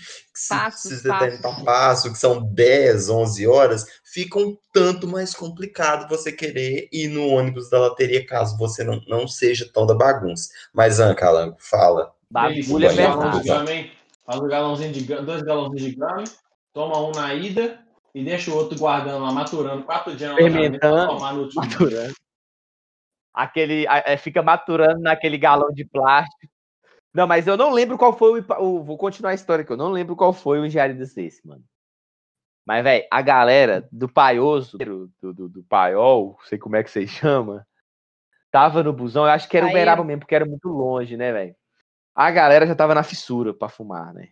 S2: Passos,
S5: se você
S2: passos.
S5: Passo, que são 10, 11 horas, fica um tanto mais complicado você querer ir no ônibus da lateria, caso você não, não seja tão da bagunça. Mas, Ana Calango, fala.
S1: bagulho é verdade.
S3: Faz um galãozinho de dois galãozinhos de grama, toma um na ida e deixa o outro guardando lá, maturando quatro dias na tomar no último.
S1: Maturando. Aquele, é, fica maturando naquele galão de plástico. Não, mas eu não lembro qual foi o, o- Vou continuar a história aqui. Eu não lembro qual foi o engenharia desse, mano. Mas, velho, a galera do Paioso, do, do, do Paiol, sei como é que vocês chama, tava no busão. Eu acho que era o
S2: Paeiro.
S1: Beraba mesmo, porque era muito longe, né, velho? A galera já tava na fissura pra fumar, né?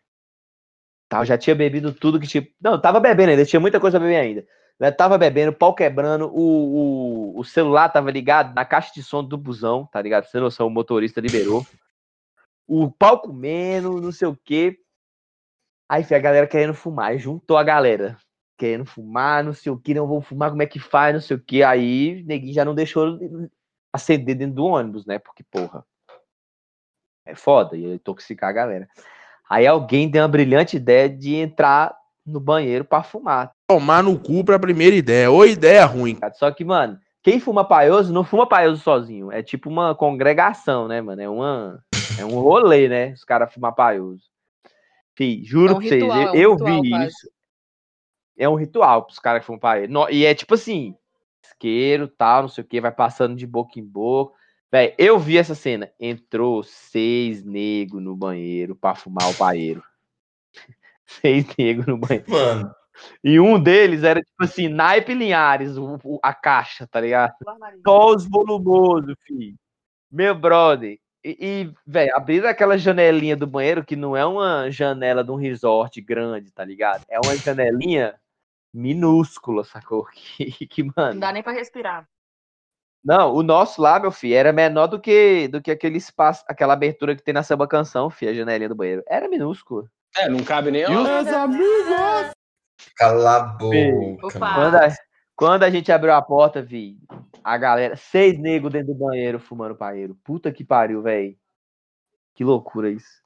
S1: Tava, já tinha bebido tudo que tinha. Não, tava bebendo ainda, tinha muita coisa pra beber ainda. né? Tava bebendo, pau quebrando, o, o, o celular tava ligado na caixa de som do busão, tá ligado? Sem noção, o motorista liberou. O pau comendo, não sei o quê. Aí foi a galera querendo fumar, juntou a galera. Querendo fumar, não sei o que, não vou fumar, como é que faz, não sei o que. Aí neguinho já não deixou acender dentro do ônibus, né? Porque, porra, é foda, ia intoxicar a galera. Aí alguém deu uma brilhante ideia de entrar no banheiro pra fumar.
S6: Tomar no cu pra primeira ideia. Ou ideia ruim.
S1: cara. Só que, mano, quem fuma paioso não fuma paioso sozinho. É tipo uma congregação, né, mano? É uma. É um rolê, né? Os caras fumar paioso. Fih, juro
S2: É um
S1: pra vocês,
S2: ritual,
S1: eu,
S2: é um
S1: eu
S2: ritual
S1: vi
S2: quase.
S1: isso. É um ritual pros caras que fumam paioso. No- E é tipo assim, isqueiro, tal, não sei o que, vai passando de boca em boca. Véi, eu vi essa cena. Entrou seis negros no banheiro pra fumar o paeiro. seis negros no banheiro.
S5: Mano,
S1: E um deles era, tipo assim, naipe Linhares, o- o- a caixa, tá ligado? Só os volumosos, filho. Meu brother. E, e velho, abriram aquela janelinha do banheiro, que não é uma janela de um resort grande, tá ligado? É uma janelinha minúscula, sacou? Que, que
S2: Não
S1: mano.
S2: dá nem pra respirar.
S1: Não, o nosso lá, meu filho, era menor do que, do que aquele espaço, aquela abertura que tem na samba canção, filho, a janelinha do banheiro. Era minúscula.
S3: É, não cabe nem.
S6: Meus amigos?
S5: cala a boca.
S2: Opa.
S1: Quando a, quando a gente abriu a porta, vi a galera, seis negros dentro do banheiro fumando paeiro. Puta que pariu, velho. Que loucura isso.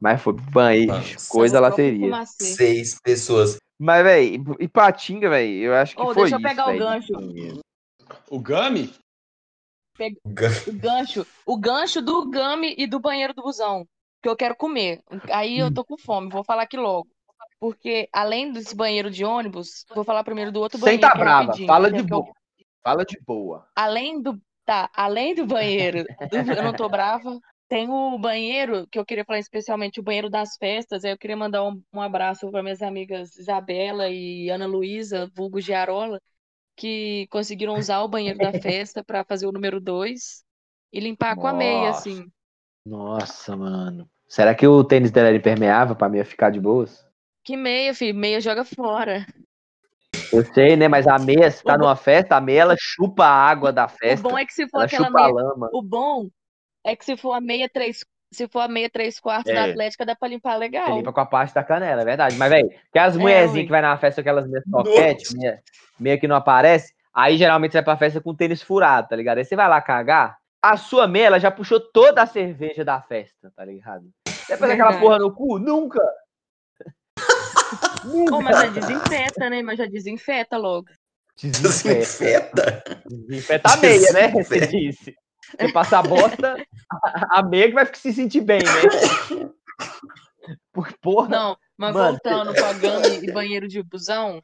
S1: Mas foi banheiro,
S5: Nossa.
S1: coisa
S2: Só
S1: lá
S2: o próprio
S1: teria.
S2: fumacê.
S5: Seis pessoas.
S1: Mas, véi, e Patinga, véi, eu acho que
S2: Ô,
S1: foi
S2: deixa eu
S1: isso,
S2: pegar o
S1: véi, de
S2: gancho.
S3: O Gami?
S2: O gancho. O gancho do Gami e do banheiro do busão. Que eu quero comer. Aí eu tô com fome, vou falar aqui logo. Porque além desse banheiro de ônibus, vou falar primeiro do outro banheiro, é
S1: brava,
S2: rapidinho,
S1: fala de
S2: que eu-
S1: boa. Fala de boa.
S2: Além do. Tá, além do banheiro, do Eu Não Tô Brava, tem o banheiro que eu queria falar especialmente, o banheiro das festas. Aí eu queria mandar um, um abraço para minhas amigas Isabela e Ana Luísa, vulgo Giarola, que conseguiram usar o banheiro da festa para fazer o número 2 e limpar com a meia,
S1: Nossa.
S2: assim.
S1: Nossa, mano. Será que o tênis dela impermeável pra meia ficar de boas?
S2: Que meia, filho? Meia joga fora.
S1: Eu sei, né? Mas a meia, se tá
S2: O bom-
S1: numa festa, a meia ela chupa a água da
S2: O
S1: festa.
S2: bom é que se for
S1: Ela
S2: aquela meia.
S1: lama.
S2: O bom é que se for a meia três. Se for a meia três quartos da
S1: É.
S2: Atlética, dá pra limpar
S1: Você
S2: legal.
S1: limpa com a parte da canela, é verdade. Mas, velho, que as
S2: É,
S1: mulherzinhas que vai na festa com aquelas meias toquete, meia, meia que não aparece, aí geralmente você vai pra festa com tênis furado, tá ligado? Aí você vai lá cagar, a sua meia, ela já puxou toda a cerveja da festa, tá ligado? Depois daquela
S2: Verdade.
S1: porra no cu, nunca!
S2: Ô, mas já desinfeta, né? Mas já desinfeta logo.
S1: Desinfeta.
S5: Desinfeta.
S1: A meia, né? Você disse. Você passa a bosta, a meia que vai se sentir bem, né? Por porra.
S2: Não, mas
S1: Mano,
S2: voltando pra Gami e banheiro de busão,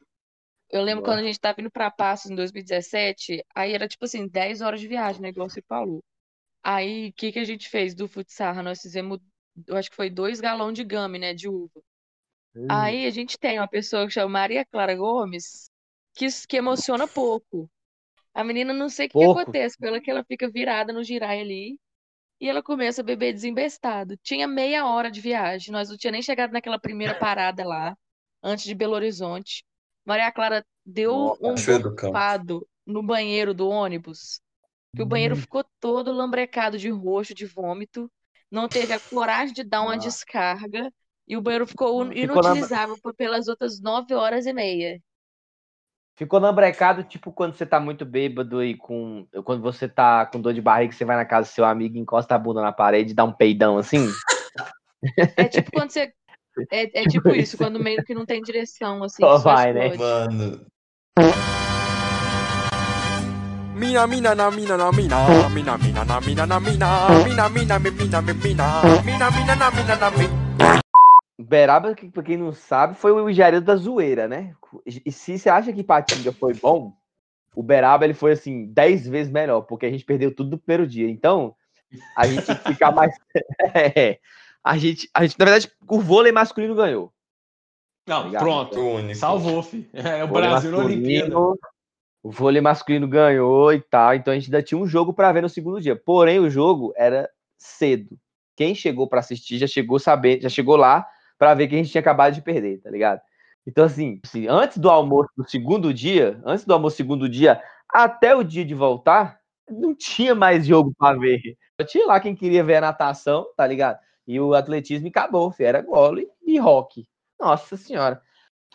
S2: eu lembro quando a gente tava indo pra Passos em 2017, aí era tipo assim, 10 horas de viagem, né? Igual você falou. Aí, o que que a gente fez do futsal? Nós fizemos, eu acho que foi dois galões de Gami, né? De uva. Aí a gente tem uma pessoa que chama Maria Clara Gomes, que, que emociona pouco. A menina, não sei o que, que acontece com ela, que ela fica virada no girai ali e ela começa a beber desembestado. Tinha meia hora de viagem, nós não tinha nem chegado naquela primeira parada lá, antes de Belo Horizonte. Maria Clara deu
S1: Nossa,
S2: um
S5: Cachoeira do Campo.
S2: golpado no banheiro do ônibus, que o banheiro
S1: Hum.
S2: ficou todo lambrecado de roxo, de vômito, não teve a coragem de dar uma
S1: Nossa.
S2: descarga. E o banheiro ficou
S1: Ficou
S2: inutilizável por pelas outras nove horas e meia.
S1: Ficou lambrecado, tipo quando você tá muito bêbado e com. Quando você tá com dor de barriga, você vai na casa do seu amigo, encosta a bunda na parede e dá um peidão assim.
S2: É tipo quando você. É, é tipo isso, quando meio que não tem direção, assim,
S1: Só
S2: só
S1: vai, né?
S2: explode.
S5: Mano,
S7: Mina mina na mina na mina mina mina na mina na mina mina mina mi- mina mi- mina mina mina na mina na mina
S1: Beraba, que, pra quem não sabe, foi o engenheiro da zoeira, né? E se você acha que Patinga foi bom, o Beraba ele foi assim, 10 vezes melhor, porque a gente perdeu tudo no primeiro dia. Então, a gente ficar mais. É, a, gente, a gente, na verdade, o vôlei masculino ganhou.
S3: Não,
S1: Obrigado.
S3: pronto.
S5: o único.
S3: Salvou, fi. É o
S1: Vôlei
S3: Brasil na Olimpíada.
S1: masculino- O vôlei masculino ganhou e tal, então a gente ainda tinha um jogo para ver no segundo dia. Porém, o jogo era cedo. Quem chegou para assistir já chegou sabendo, já chegou lá para ver que a gente tinha acabado de perder, tá ligado? Então, assim, assim, antes do almoço do segundo dia, antes do almoço do segundo dia, até o dia de voltar, não tinha mais jogo para ver. Tinha lá quem queria ver a natação, tá ligado? E o atletismo acabou, fi, era gole e rock. Nossa senhora.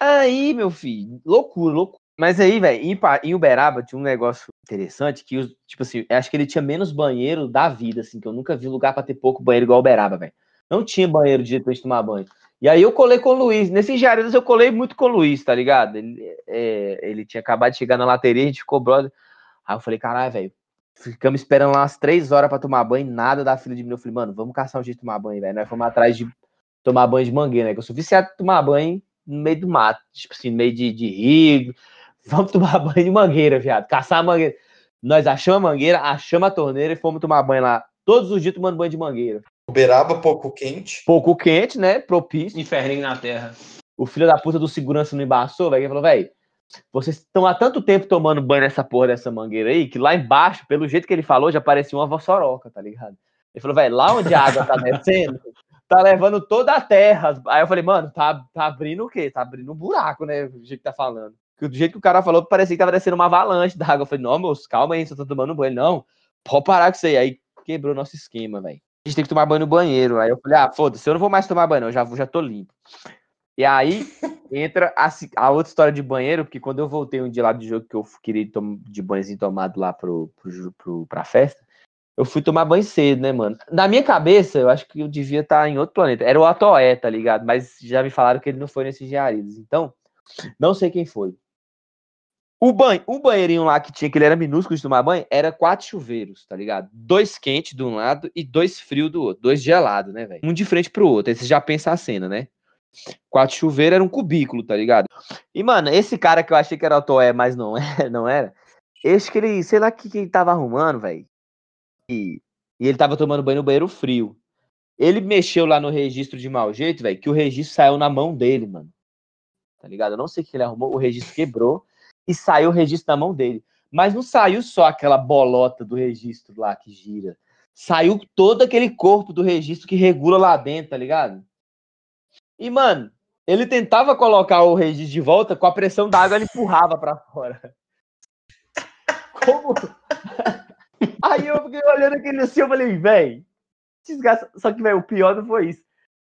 S1: Aí, meu filho, loucura, loucura. Mas aí, velho, em, Uberaba tinha um negócio interessante que, tipo assim, acho que ele tinha menos banheiro da vida, assim, que eu nunca vi lugar pra ter pouco banheiro igual Uberaba, velho. Não tinha banheiro de jeito pra gente tomar banho. E aí eu colei com o Luiz. Nesse Jaridas eu colei muito com o Luiz, tá ligado? Ele, é, ele tinha acabado de chegar na lateria, a gente ficou brother. Aí eu falei, caralho, velho, ficamos esperando lá umas três horas pra tomar banho, nada da fila de mim. Eu falei, mano, vamos caçar um jeito de tomar banho, velho. Nós fomos atrás de tomar banho de mangueira, né? Que eu sou viciado em tomar banho no meio do mato, tipo assim, no meio de, de rio. Vamos tomar banho de mangueira, viado. Caçar a mangueira. Nós achamos a mangueira, achamos a torneira e fomos tomar banho lá. Todos os dias tomando banho de mangueira.
S5: Uberaba, pouco quente.
S1: Pouco quente, né? Propício.
S3: Inferninho na terra.
S1: O filho da puta do segurança não embaçou, velho. Ele falou, velho, vocês estão há tanto tempo tomando banho nessa porra dessa mangueira aí, que lá embaixo, pelo jeito que ele falou, já parecia uma vossoroca, tá ligado? Ele falou, velho, lá onde a água tá descendo, tá levando toda a terra. Aí eu falei, mano, tá, tá abrindo o quê? Tá abrindo um buraco, né? Do jeito que tá falando. Porque Do jeito que o cara falou, parecia que tava descendo uma avalanche d'água. Eu falei, não, moço, calma aí, você tá tomando banho. Ele, Não, pode parar com isso aí. Aí quebrou nosso esquema, velho. A gente tem que tomar banho no banheiro. Aí eu falei, ah, foda-se, eu não vou mais tomar banho, não, eu já, já tô limpo. E aí entra a, a outra história de banheiro, porque quando eu voltei um dia lá do jogo que eu queria tom- de banhozinho tomado lá pro, pro, pro, pra festa, eu fui tomar banho cedo, né, mano? Na minha cabeça, eu acho que eu devia estar em outro planeta. Era o Atoé, tá ligado? Mas já me falaram que ele não foi nesse Engenharidos. Então, Não sei quem foi. O, banho, o banheirinho lá que tinha, que ele era minúsculo de tomar banho, era quatro chuveiros, tá ligado? Dois quentes de um lado e dois frios do outro. Dois gelados, né, velho? Um de frente pro outro. Aí você já pensa a cena, né? Quatro chuveiros era um cubículo, tá ligado? E, mano, esse cara que eu achei que era o Toé, mas não, é, não era. Esse que ele, sei lá o que, que ele tava arrumando, velho. E, e ele tava tomando banho no banheiro frio. Ele mexeu lá no registro de mau jeito, velho, que o registro saiu na mão dele, mano. Tá ligado? Eu não sei o que ele arrumou, o registro quebrou e saiu o registro na mão dele. Mas não saiu só aquela bolota do registro lá que gira. Saiu todo aquele corpo do registro que regula lá dentro, tá ligado? E, mano, ele tentava colocar o registro de volta, com a pressão da água ele empurrava pra fora. Como? Aí eu fiquei olhando aquele assim, eu falei, véi, desgraça. Só que, velho, o pior não foi isso.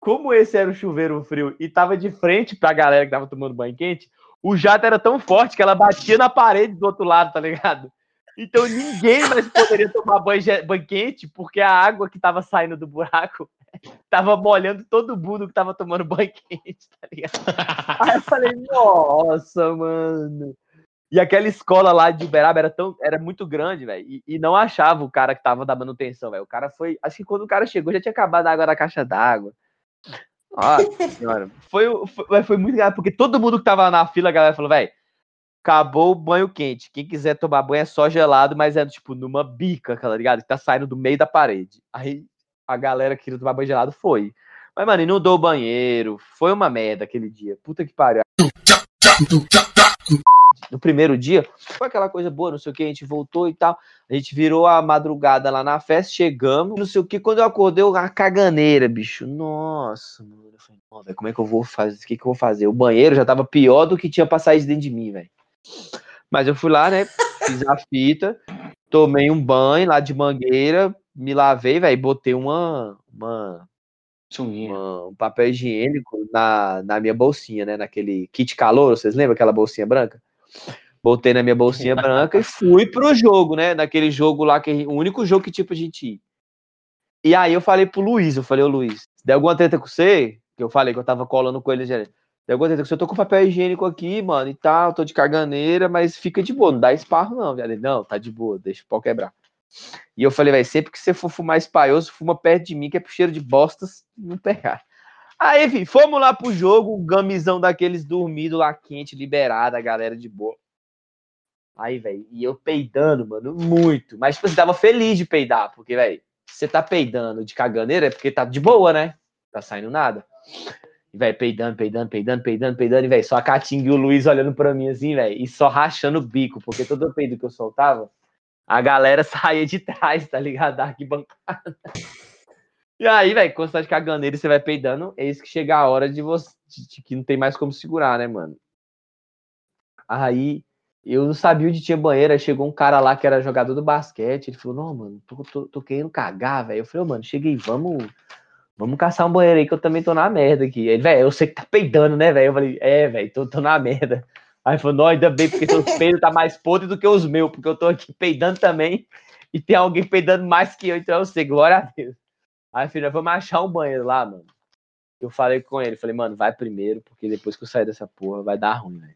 S1: Como esse era o chuveiro frio e tava de frente pra galera que tava tomando banho quente, o jato era tão forte que ela batia na parede do outro lado, tá ligado? Então ninguém mais poderia tomar banho, banho quente, porque a água que tava saindo do buraco tava molhando todo mundo que tava tomando banho quente, tá ligado? Aí eu falei, nossa, mano. E aquela escola lá de Uberaba era, tão, era muito grande, velho. E, e não achava o cara que tava da manutenção, velho. O cara foi. Acho que quando o cara chegou já tinha acabado a água da caixa d'água. Nossa senhora. Foi, foi, foi muito engraçado, porque todo mundo que tava na fila, a galera falou, velho, acabou o banho quente. Quem quiser tomar banho é só gelado, mas é tipo numa bica, tá ligado? Que tá saindo do meio da parede. Aí a galera que queria tomar banho gelado foi. Mas, mano, inundou o banheiro. Foi uma merda aquele dia. Puta que pariu. No primeiro dia, foi aquela coisa boa, não sei o que, a gente voltou e tal. A gente virou a madrugada lá na festa, chegamos, não sei o que. Quando eu acordei, eu- a caganeira, bicho. Nossa, mano. Eu falei, "Não, velho, como é que eu vou fazer? O que, que eu vou fazer? O banheiro já tava pior do que tinha pra sair de dentro de mim, velho. Mas eu fui lá, né? Fiz a fita, tomei um banho lá de mangueira, me lavei, velho, botei uma, uma,
S3: Sunguinha.
S1: uma- um papel higiênico na, na minha bolsinha, né? Naquele kit calor, vocês lembram aquela bolsinha branca? Botei na minha bolsinha branca e fui pro jogo, né? Naquele jogo lá, que o único jogo que tipo a gente ia. E aí eu falei pro Luiz, eu falei, ô Luiz, se der alguma treta com você, que eu falei que eu tava colando com ele, com você, eu tô com papel higiênico aqui, mano, e tal, tô de caganeira, mas fica de boa, não dá esparro não. Ele, não, tá de boa, deixa o pau quebrar. E eu falei, velho, sempre que você for fumar espaioso, fuma perto de mim, que é pro cheiro de bostas não pegar. Aí, enfim, fomos lá pro jogo, um gamizão daqueles dormido lá quente, liberado, a galera de boa. Aí, velho, e eu peidando, mano, muito. Mas, tipo, você tava feliz de peidar, porque, velho, você tá peidando de caganeira é porque tá de boa, né? Tá saindo nada. E, velho, peidando, peidando, peidando, peidando, peidando, e, velho, só a Catinga e o Luiz olhando pra mim assim, velho, e só rachando o bico, porque todo peido que eu soltava, a galera saía de trás, tá ligado? Da arquibancada. E aí, velho, quando você tá de caganeira e você vai peidando, é isso que chega a hora de você, de- de que não tem mais como segurar, né, mano? Aí, eu não sabia onde tinha banheiro, aí chegou um cara lá que era jogador do basquete, ele falou, não, mano, tô, tô, tô querendo cagar, velho. Eu falei, ô, mano, chega aí, vamos, vamos caçar um banheiro aí que eu também tô na merda aqui. Ele, velho, eu sei que tá peidando, né, velho? Eu falei, é, velho, tô, tô na merda. Aí ele falou, não, ainda bem, porque seus peidos tá mais podre do que os meus, porque eu tô aqui peidando também, e tem alguém peidando mais que eu, então eu sei, glória a Deus. Aí, filho, vamos achar um banheiro lá, mano. Eu falei com ele, falei, mano, vai primeiro, porque depois que eu sair dessa porra vai dar ruim, velho.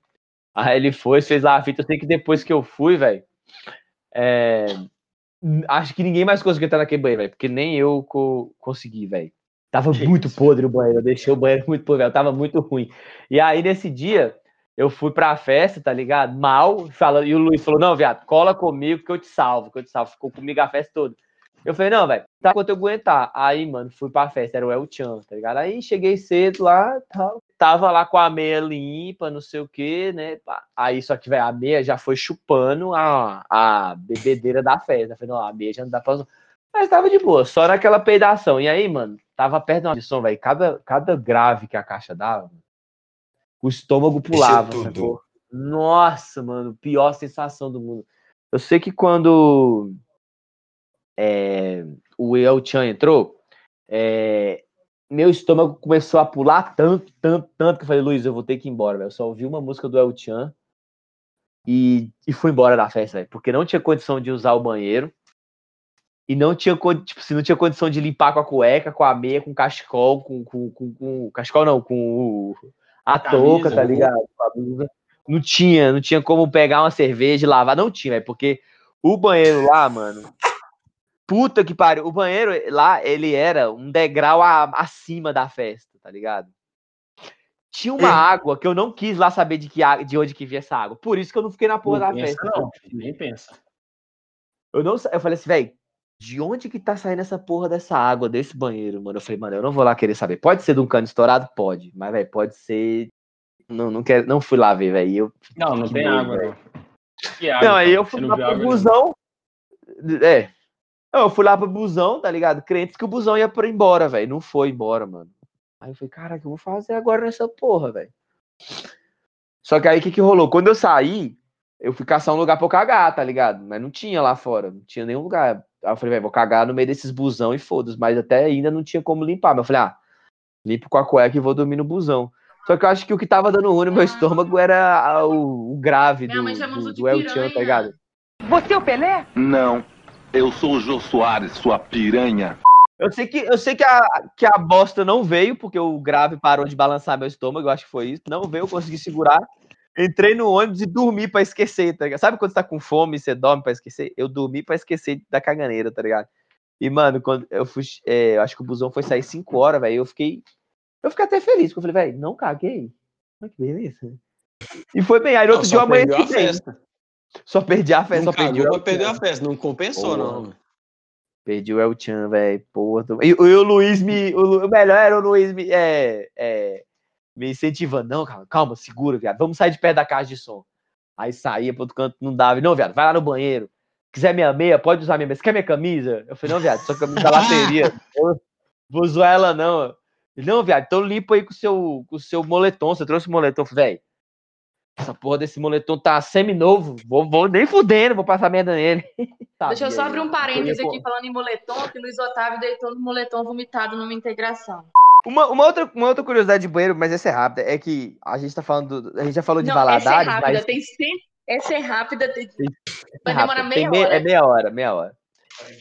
S1: Aí ele foi, fez lá a fita. Eu sei que depois que eu fui, velho, é, acho que ninguém mais conseguiu entrar naquele banheiro, velho, porque nem eu co- consegui, velho. Tava
S3: Que
S1: muito
S3: isso?
S1: podre o banheiro, eu deixei o banheiro muito podre, tava muito ruim. E aí, nesse dia, eu fui pra festa, tá ligado? Mal, falando, e o Luiz falou: Não, viado, cola comigo que eu te salvo, que eu te salvo. Ficou comigo a festa toda. Eu falei: Não, velho, tá quanto eu aguentar. Aí, mano, fui pra festa, era o El Chan, tá ligado? Aí cheguei cedo lá, tal. Tava lá com a meia limpa, não sei o que, né? Aí, só que, velho, a meia já foi chupando a, a bebedeira da festa. Eu falei: Não, a meia já não dá pra. Mas tava de boa, só naquela peidação. E aí, mano, tava perto de uma som, velho. Cada, cada grave que a caixa dava, o estômago pulava. sacou? Nossa, mano, pior sensação do mundo. Eu sei que quando é, o El Chan entrou, é, meu estômago começou a pular tanto, tanto, tanto que eu falei, Luiz, eu vou ter que ir embora, velho. Eu só ouvi uma música do El Chan e, e fui embora da festa, velho, porque não tinha condição de usar o banheiro e não tinha, tipo, assim, não tinha condição de limpar com a cueca, com a meia, com o cachecol, com, com, com, com- cachecol não, com o- a touca, tá
S3: roupa.
S1: ligado? Não tinha, não tinha como pegar uma cerveja e lavar, não tinha, velho, porque o banheiro lá, mano. Puta que pariu. O banheiro lá, ele era um degrau a- acima da festa, tá ligado? Tinha uma água que eu não quis lá saber de, que, de onde que vinha essa água. Por isso que eu não fiquei na porra
S3: Não
S1: da
S3: pensa,
S1: festa.
S3: não. Nem pensa.
S1: Eu não eu falei assim, velho, de onde que tá saindo essa porra dessa água desse banheiro, mano? Eu falei, mano, eu não vou lá querer saber. Pode ser de um cano estourado? Pode. Mas, velho, pode ser. Não, não, quero, não fui lá ver, velho.
S3: Não, não
S1: Que
S3: tem
S1: doido,
S3: água, não. Água,
S1: Não, aí
S3: cara?
S1: eu fui lá pro busão. É. Não, Eu fui lá pro busão, tá ligado? Crentes que o busão ia pra embora, velho. Não foi embora, mano. Aí eu falei, caraca, o que eu vou fazer agora nessa porra, velho? Só que aí o que, que rolou? Quando eu saí, eu fui caçar um lugar pra eu cagar, tá ligado? Mas não tinha lá fora, não tinha nenhum lugar. Aí eu falei, velho, vou cagar no meio desses busão e foda-se. Mas até ainda não tinha como limpar. Mas eu falei, ah, limpo com a cueca e vou dormir no busão. Só que eu acho que o que tava dando ruim no meu estômago era a- o, o grave do, do, do El Chan, tá ligado?
S8: Você é o Pelé?
S9: Não, eu sou o Jô Soares, sua piranha.
S1: Eu sei que, eu sei que, a, que a bosta não veio, porque o grave parou de balançar meu estômago, eu acho que foi isso. Não veio, eu consegui segurar. Entrei no ônibus e dormi pra esquecer, tá ligado? Sabe quando você tá com fome e você dorme pra esquecer? Eu dormi pra esquecer da caganeira, tá ligado? E, mano, quando eu fui. é, eu acho que o busão foi sair 5 horas, velho. Eu fiquei. Eu fiquei até feliz, porque eu falei, velho, não caguei. Olha que beleza. E foi bem. Aí no
S3: Não,
S1: outro dia eu amanheci
S3: festa.
S1: Só perdi a festa,
S3: Não
S1: só perdi
S3: cagou, mas perdeu a festa. Não compensou, não. mano.
S1: Perdi o El Chan, velho. Porra. tô- E, e o Luiz me. O, Lu- o melhor era o Luiz me. É, é, me incentivando. Não, calma, calma, segura, viado. Vamos sair de perto da caixa de som. Aí saía pro outro canto, não dava. Não, viado, vai lá no banheiro. Quiser minha meia, pode usar minha meia. Você quer minha camisa? Eu falei, não, viado, sua camisa da lateria. Eu vou zoar ela, não. Ele, não, viado, então limpa aí com o seu, com o seu moletom. Você trouxe o moletom. Eu falei, velho, essa porra desse moletom tá semi-novo. Vou, vou nem fudendo, vou passar merda nele.
S2: Deixa eu só abrir um parênteses aqui falando em moletom, que o Luiz Otávio deitou no moletom vomitado numa integração.
S1: Uma, uma, outra, uma outra curiosidade de banheiro, mas essa é rápida, é que a gente tá falando. do- a gente já falou de
S2: Não, essa é
S1: Valadares,
S2: rápida,
S1: mas.
S2: tem sempre. Essa é rápida, tem-
S1: é
S2: vai demorar
S1: rápida,
S2: meia
S1: tem meia-
S2: hora.
S1: É meia hora, meia hora.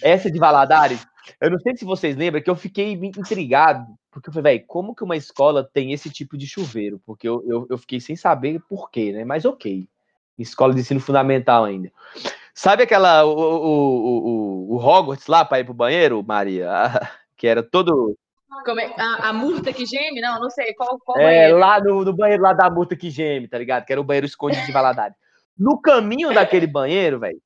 S1: Essa de Valadares, eu não sei se vocês lembram que eu fiquei intrigado, porque eu falei, velho, como que uma escola tem esse tipo de chuveiro? Porque eu, eu, eu fiquei sem saber por quê, né? Mas ok. Escola de ensino fundamental ainda. Sabe aquela. O, o, o, o- o Hogwarts lá pra ir pro banheiro, Maria? Que era todo.
S2: É- a, a murta que geme? Não, não sei. Qual, qual
S1: É,
S2: banheiro?
S1: lá no, no banheiro lá da multa que geme, tá ligado? Que era o banheiro escondido de Valadares. No caminho daquele banheiro, velho,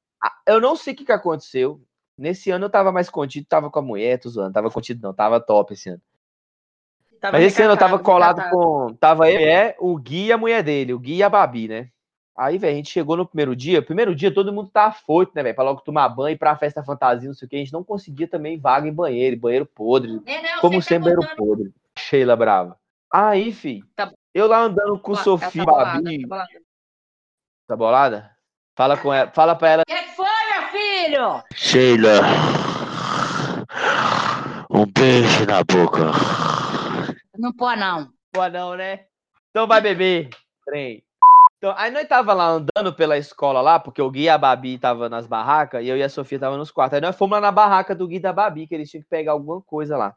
S1: eu não sei o que, que aconteceu. Nesse ano eu tava mais contido, tava com a mulher, tô zoando, tava contido não, tava top esse ano.
S2: Tava
S1: Mas esse ano eu tava colado
S2: recatado.
S1: com. Tava eu, é, o Gui e a mulher dele, o Gui e a Babi, né? Aí, velho, a gente chegou no primeiro dia. Primeiro dia todo mundo tá afoito, né, velho? Pra logo tomar banho, ir pra festa fantasia, não sei o que. A gente não conseguia também vaga em banheiro, banheiro podre.
S2: É, não,
S1: Como
S2: você
S1: sempre,
S2: tá
S1: banheiro podre. Sheila brava. Aí, fi,
S2: Tá-
S1: eu lá andando com
S2: Ah, tá
S1: Sofia,
S2: bolada,
S1: Babi.
S2: tá bolada.
S1: Tá bolada? Fala com ela, fala pra ela.
S4: O que foi, meu filho?
S9: Sheila, um beijo na boca.
S4: Não pode, não.
S1: Pô, não, né? Então vai beber. Trem. Então, aí nós tava lá andando pela escola lá, porque o Gui e a Babi tava nas barracas e eu e a Sofia tava nos quartos. Aí nós fomos lá na barraca do Gui e da Babi, que eles tinham que pegar alguma coisa lá.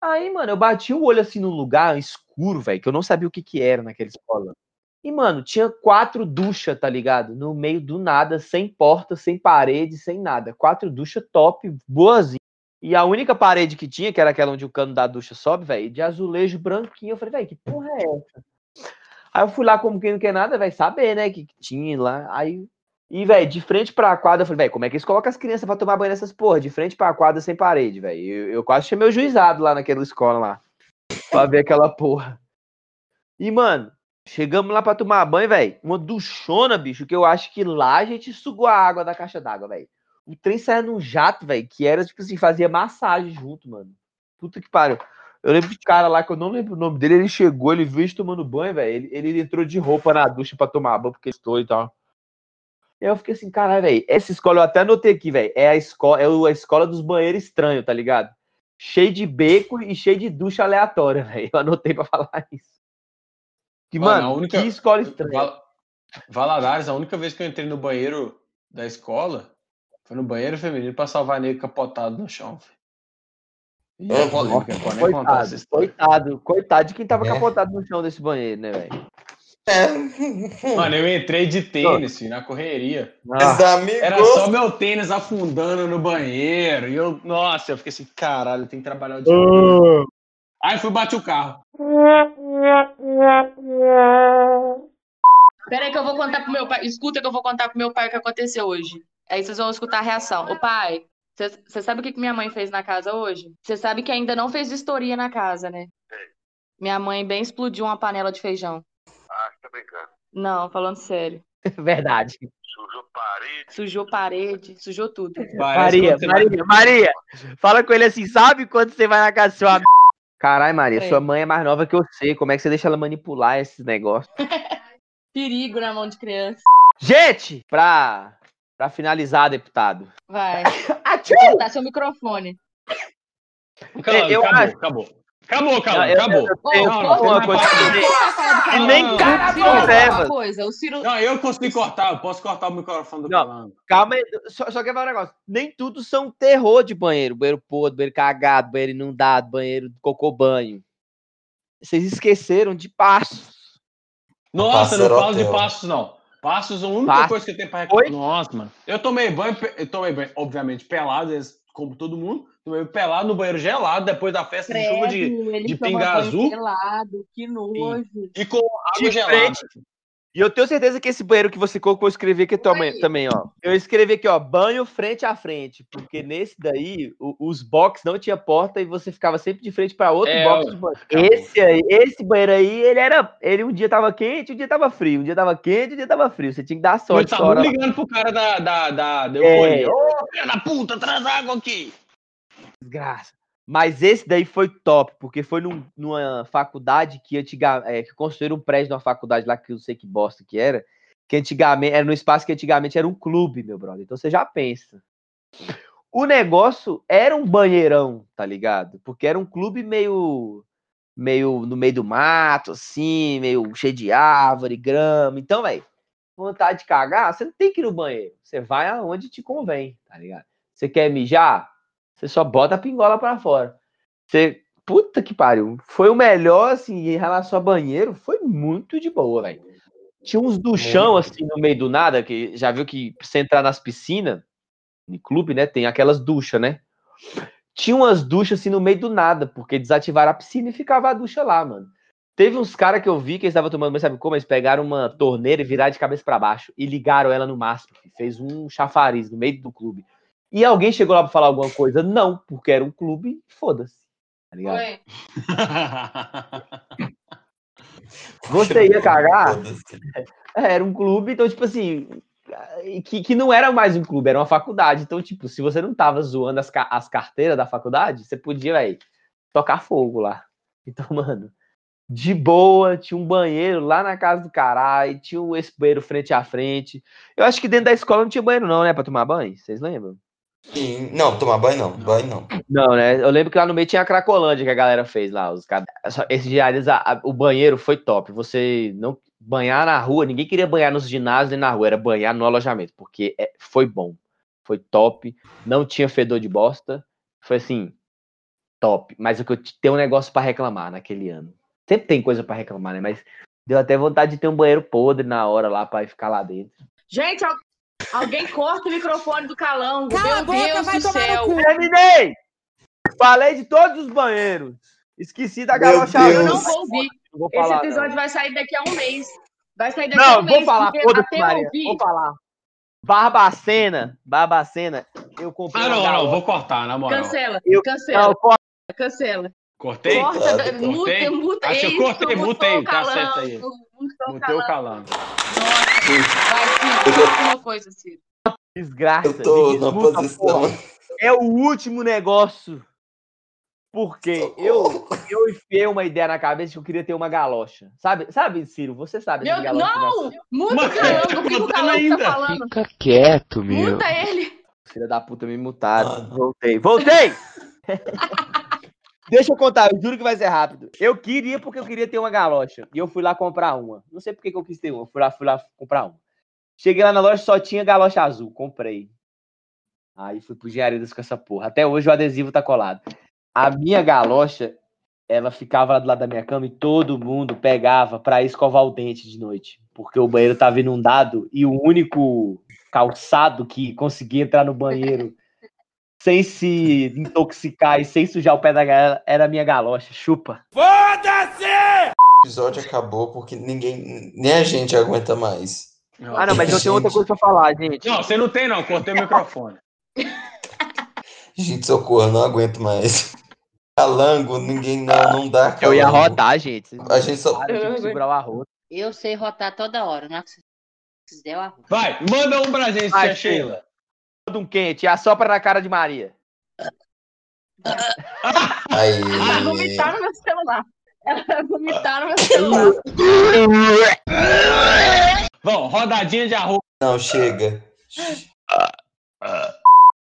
S1: Aí, mano, eu bati o olho assim num lugar escuro, velho, que eu não sabia o que que era naquela escola. E, mano, tinha quatro duchas, tá ligado? No meio do nada, sem porta, sem parede, sem nada. Quatro duchas top, boazinha. E a única parede que tinha, que era aquela onde o cano da ducha sobe, velho, de azulejo branquinho. Eu falei, velho, que porra é essa? Aí eu fui lá como quem não quer nada, vai saber, né, que, tinha lá. Aí, e, velho, de frente pra quadra, eu falei, velho, como é que eles colocam as crianças pra tomar banho nessas porra? De frente pra quadra sem parede, velho. Eu, eu quase chamei o juizado lá naquela escola lá. Pra ver aquela porra. E, mano, chegamos lá pra tomar banho, velho. Uma duchona, bicho, que eu acho que lá a gente sugou a água da caixa d'água, velho. O trem saia num jato, velho, que era, tipo assim, fazia massagem junto, mano. Puta que pariu. Eu lembro de cara lá, que eu não lembro o nome dele, ele chegou, ele viu a gente tomando banho, velho. Ele, ele entrou de roupa na ducha pra tomar banho, porque estou e tal. E aí eu fiquei assim, caralho, velho, essa escola, eu até anotei aqui, velho, é a escola, é a escola dos banheiros estranhos, tá ligado? Cheio de beco e cheio de ducha aleatória, velho. Eu anotei pra falar isso. Que,
S3: Mano,
S1: mano,
S3: única-
S1: que escola estranha.
S3: Val- Valadares, a única vez que eu entrei no banheiro da escola foi no banheiro feminino pra salvar nego capotado no chão. É
S1: Coitado, coitado, coitado de quem tava
S5: É.
S1: capotado no chão desse banheiro, né, velho?
S5: É.
S3: Mano, eu entrei de tênis, filho, na correria.
S1: Ah,
S5: amigos.
S3: Era só meu tênis afundando no banheiro. E eu, nossa, eu fiquei assim, caralho, tenho que trabalhar o dia inteiro. Aí fui bater o carro.
S2: Pera aí que eu vou contar pro meu pai. Escuta que eu vou contar pro meu pai o que aconteceu hoje. Aí vocês vão escutar a reação. Ô pai, você sabe o que que minha mãe fez na casa hoje? Você sabe que ainda não fez vistoria na casa, né? Minha mãe bem explodiu uma panela de feijão.
S9: Ah, tá brincando.
S2: Não, falando sério.
S1: Verdade.
S9: Sujou parede.
S2: Sujou parede, sujou tudo.
S3: Parece
S1: Maria,
S3: você
S1: Maria, Maria, fala com ele assim, sabe quando você vai na casa do seu amigo? Caralho, Maria, sua mãe é mais nova que você, como é que você deixa ela manipular esses negócios?
S2: Perigo na mão de criança.
S1: Gente, pra, pra finalizar, deputado.
S2: Vai. Dá seu microfone.
S3: Calma,
S1: Eu
S3: acabou,
S1: acho-
S3: acabou. Acabou, acabou,
S1: E nem
S2: O
S1: cara
S2: uma coisa. O Ciro.
S3: Não, eu consegui cortar, eu posso cortar o microfone do
S1: Não.
S3: Calango.
S1: Calma aí, só, só quer falar um negócio. Nem tudo são terror de banheiro. Banheiro podre, banheiro cagado, banheiro inundado, banheiro cocô banho. Vocês esqueceram de passos.
S3: Nossa, não falo de passos, não. Passos, a única
S1: Passos.
S3: coisa que eu tenho pra reclamar. Nossa, mano. Eu tomei banho, eu tomei banho, obviamente, pelado, como todo mundo. Tomei banho pelado no banheiro gelado, depois da festa de chuva de.
S2: Credo,
S3: de pinga azul.
S2: pelado, que nojo.
S3: E com água
S1: De
S3: gelada.
S1: frente. E eu tenho certeza que esse banheiro que você colocou, eu escrevi aqui também, também, ó. Eu escrevi aqui, ó, banho frente a frente. Porque nesse daí, o- os box não tinha porta e você ficava sempre de frente para outro
S3: É,
S1: box
S3: ó,
S1: de banho. Esse aí, esse banheiro aí, ele era. Ele um dia tava quente, um dia tava frio. Um dia tava quente, um dia tava frio. Você tinha que dar
S3: Eu
S1: sorte. essa
S3: tava
S1: lá.
S3: ligando pro cara da, da, da, da
S1: É.
S3: Ô, filha da puta, traz água aqui.
S1: Desgraça. Mas esse daí foi top, porque foi num- numa faculdade que antiga, é, que construíram um prédio numa faculdade lá que eu não sei que bosta que era, que antigamente era no espaço que antigamente era um clube, meu brother. Então você já pensa. O negócio era um banheirão, tá ligado? Porque era um clube meio meio no meio do mato, assim, meio cheio de árvore, grama. Então, velho, vontade de cagar, você não tem que ir no banheiro. Você vai aonde te convém, tá ligado? Você quer mijar? Você só bota a pingola pra fora. Você. Puta que pariu. Foi o melhor, assim, em relação a banheiro, foi muito de boa, velho. Tinha uns duchão, assim, no meio do nada, que já viu que pra você entrar nas piscinas, em clube, né? Tem aquelas duchas, né? Tinha umas duchas, assim, no meio do nada, porque desativaram a piscina e ficava a ducha lá, mano. Teve uns caras que eu vi que eles estavam tomando, mas sabe como? Eles pegaram uma torneira e viraram de cabeça pra baixo e ligaram ela no máximo. Fez um chafariz no meio do clube. E alguém chegou lá pra falar alguma coisa? Não, porque era um clube, foda-se. Tá ligado?
S2: Oi.
S1: Você ia cagar? É, era um clube, então, tipo assim, que, que não era mais um clube, era uma faculdade. Então, tipo, se você não tava zoando as, as carteiras da faculdade, você podia, velho, tocar fogo lá. Então, mano, de boa, tinha um banheiro lá na casa do caralho, tinha um- esse banheiro frente a frente. Eu acho que dentro da escola não tinha banheiro, não, né, pra tomar banho? Vocês lembram?
S5: Sim. Não, tomar banho não. Banho não.
S1: Não, né? Eu lembro que lá no meio tinha a Cracolândia que a galera fez lá. Os caras- só- Esse dia, eles- a- a- o banheiro foi top. Você não banhar na rua, ninguém queria banhar nos ginásios nem na rua, era banhar no alojamento, porque é- foi bom. Foi top. Não tinha fedor de bosta. Foi assim, top. Mas o que eu tenho um negócio pra reclamar naquele ano. Sempre tem coisa pra reclamar, né? Mas deu até vontade de ter um banheiro podre na hora lá pra ficar lá dentro.
S2: Gente, alguém corta o microfone do Calango.
S8: Cala a
S2: Meu
S8: boca,
S2: Deus
S8: vai
S2: do
S8: tomar no
S2: céu.
S8: cu.
S1: Terminei! Falei de todos os banheiros. Esqueci da galocha
S2: Eu não vou ouvir.
S1: Não vou
S2: Esse
S1: falar,
S2: episódio
S1: não.
S2: vai sair daqui a um mês. Vai sair daqui a
S1: Não,
S2: um
S1: vou
S2: mês,
S1: falar,
S2: porque
S1: foda-se,
S2: até eu
S1: Maria.
S2: ouvir.
S1: Vou falar. Barbacena, Barbacena, eu comprei
S3: Ah, não, não, vou cortar, na moral.
S2: Cancela,
S1: Eu-
S2: cancela,
S1: Não,
S2: cancela.
S3: Cortei?
S2: Corta,
S5: Cortei.
S2: muta, muta.
S3: Acho que eu cortei, mutei, tá certo aí. Mutei o
S2: Calango. Nossa, vai, Ciro, corta uma coisa, Ciro.
S1: Desgraça.
S5: Eu tô
S1: me
S5: na posição.
S1: porra. É o último negócio. Porque eu, eu enfiei uma ideia na cabeça que eu queria ter uma galocha. Sabe, sabe Ciro? Você sabe
S2: Meu
S1: galocha da-
S2: não! Muta o
S3: Mano,
S2: Calango,
S3: tá
S2: o que o
S3: contando
S2: Calango
S3: ainda.
S2: tá falando?
S6: Fica quieto, meu.
S2: Muta ele.
S1: Filha da puta me mutaram.
S5: Mano.
S1: Voltei. Voltei! Deixa eu contar, eu juro que vai ser rápido. Eu queria porque eu queria ter uma galocha. E eu fui lá comprar uma. Não sei por que que eu quis ter uma. Eu fui lá, fui lá comprar uma. Cheguei lá na loja, só tinha galocha azul. Comprei. Aí fui pro Engenharidas com essa porra. Até hoje o adesivo tá colado. A minha galocha, ela ficava lá do lado da minha cama e todo mundo pegava pra escovar o dente de noite. Porque o banheiro tava inundado e o único calçado que conseguia entrar no banheiro sem se intoxicar e sem sujar o pé da galera era a minha galocha. Chupa.
S5: O episódio acabou porque ninguém, nem a gente aguenta mais.
S1: Ah, não, mas eu tenho outra coisa pra falar, gente.
S3: Não, você não tem, não. Cortei o microfone.
S5: Gente, socorro, não aguento mais. Calango, ninguém não, não dá
S1: Eu ia
S5: calango.
S1: rodar, gente.
S5: A gente só.
S4: Eu sei rotar toda hora, não é que vocês der o arroz.
S3: Vai, manda um pra gente,
S1: Vai,
S3: tia Sheila.
S1: Um quente, assopra na cara de Maria.
S5: Aí.
S2: Ela vomitar no meu celular. Ela vomitar no meu celular.
S3: Vamos, rodadinha de arroz.
S5: Não, chega.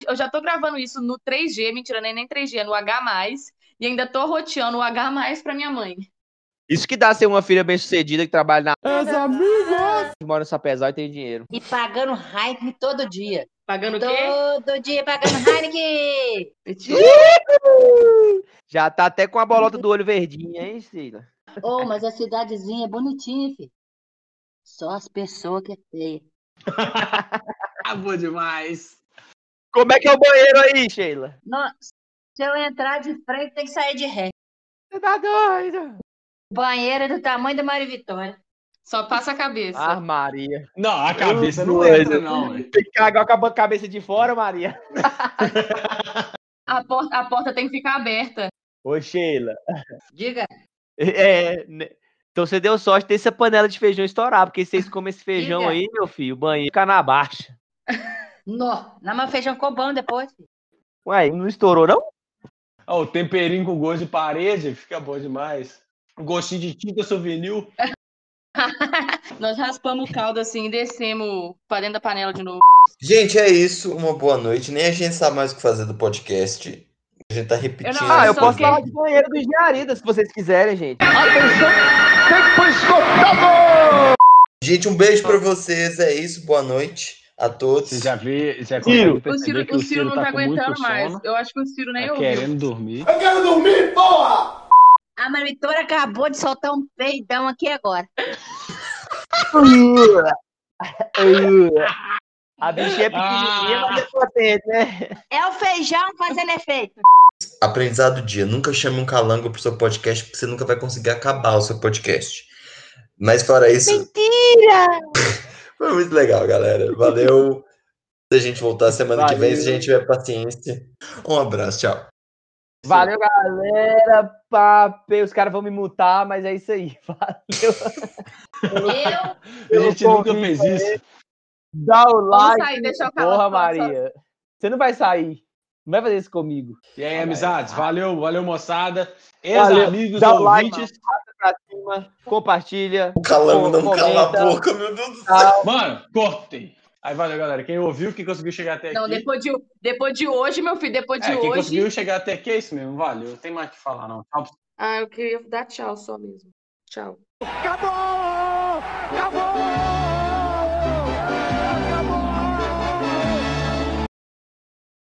S2: Eu já tô gravando isso no 3G, mentira, nem, nem 3G, é no H+, e ainda tô roteando o H+, pra minha mãe.
S1: Isso que dá ser uma filha bem sucedida que trabalha na. As amigas! Mora no Sapezal e tem dinheiro.
S4: E pagando Heineken todo dia.
S2: Pagando o quê?
S4: Todo dia pagando Heineken.
S1: Já tá até com a bolota do olho verdinho, hein, Sheila?
S4: Ô, mas a cidadezinha é bonitinha, filho. Só as pessoas que é feia.
S3: Acabou demais.
S1: Como é que é o banheiro aí, Sheila?
S4: Nossa, se eu entrar de frente, tem que sair de ré.
S1: Você tá doido?
S4: Banheiro é do tamanho da Maria Vitória.
S2: Só passa a cabeça.
S1: Ah, Maria.
S3: Não, a cabeça não
S1: Doido.
S3: entra, não.
S1: Tem que cagar com a cabeça de fora, Maria.
S2: A porta, a porta tem que ficar aberta.
S1: Ô, Sheila.
S4: Diga,
S1: É, né? Então você deu sorte de ter essa panela de feijão estourar, porque vocês comem esse feijão
S4: Diga.
S1: aí, meu filho, o banheiro fica na baixa.
S4: nó, na mas feijão ficou bom depois. filho.
S1: Ué, não estourou, não?
S3: Ó, o temperinho com gosto de parede fica bom demais. Gostinho de tinta souvenir.
S2: Nós raspamos o caldo assim e descemos pra dentro da panela de novo.
S5: Gente, é isso. Uma boa noite. Nem a gente sabe mais o que fazer do podcast. A gente tá repetindo.
S2: Eu não-
S1: Ah, eu posso falar de banheiro do Engenharia, se vocês quiserem, gente.
S5: Gente, um beijo pra vocês. É isso. Boa noite a todos.
S3: Você já vê, já
S1: Ciro.
S2: O Ciro,
S3: perceber que
S2: o Ciro não tá
S3: muito
S2: aguentando mais.
S3: sono,
S2: Eu acho que o Ciro nem
S3: tá
S2: ouviu.
S3: querendo dormir.
S4: A Vitória acabou de soltar um peidão aqui agora.
S1: A bichinha é pequenininha,
S3: Ah.
S1: mas é potente, né?
S4: É o feijão fazendo efeito.
S5: Aprendizado do dia. Nunca chame um calango pro seu podcast, porque você nunca vai conseguir acabar o seu podcast. Mas fora isso.
S4: Mentira!
S5: Foi muito legal, galera. Valeu. Se a gente voltar semana que vem, se a gente tiver paciência. Um abraço, tchau.
S1: Valeu, galera. Pape. Os caras vão me mutar, mas é isso aí. Valeu.
S4: Eu,
S3: A gente
S1: Eu
S3: nunca fez isso.
S1: Dá o like.
S2: sair, o calor
S1: Porra, Maria. Você não vai sair. Não vai fazer isso comigo.
S3: E aí, amizades, valeu, valeu, moçada.
S1: Valeu.
S3: Ex-amigos,
S1: Dá o like,
S3: ouvintes.
S1: pra cima, compartilha.
S5: O calango não cala a boca, meu Deus do céu.
S3: Mano, cortem. Aí valeu, galera. Quem ouviu, quem conseguiu chegar até aqui.
S2: Não, depois de, depois de hoje, meu filho, depois de
S3: É, quem
S2: hoje.
S3: conseguiu chegar até aqui é isso mesmo. Valeu. Não tem mais o que falar, não. Tchau.
S2: Ah, eu queria dar tchau só mesmo. Tchau.
S7: Acabou! Acabou!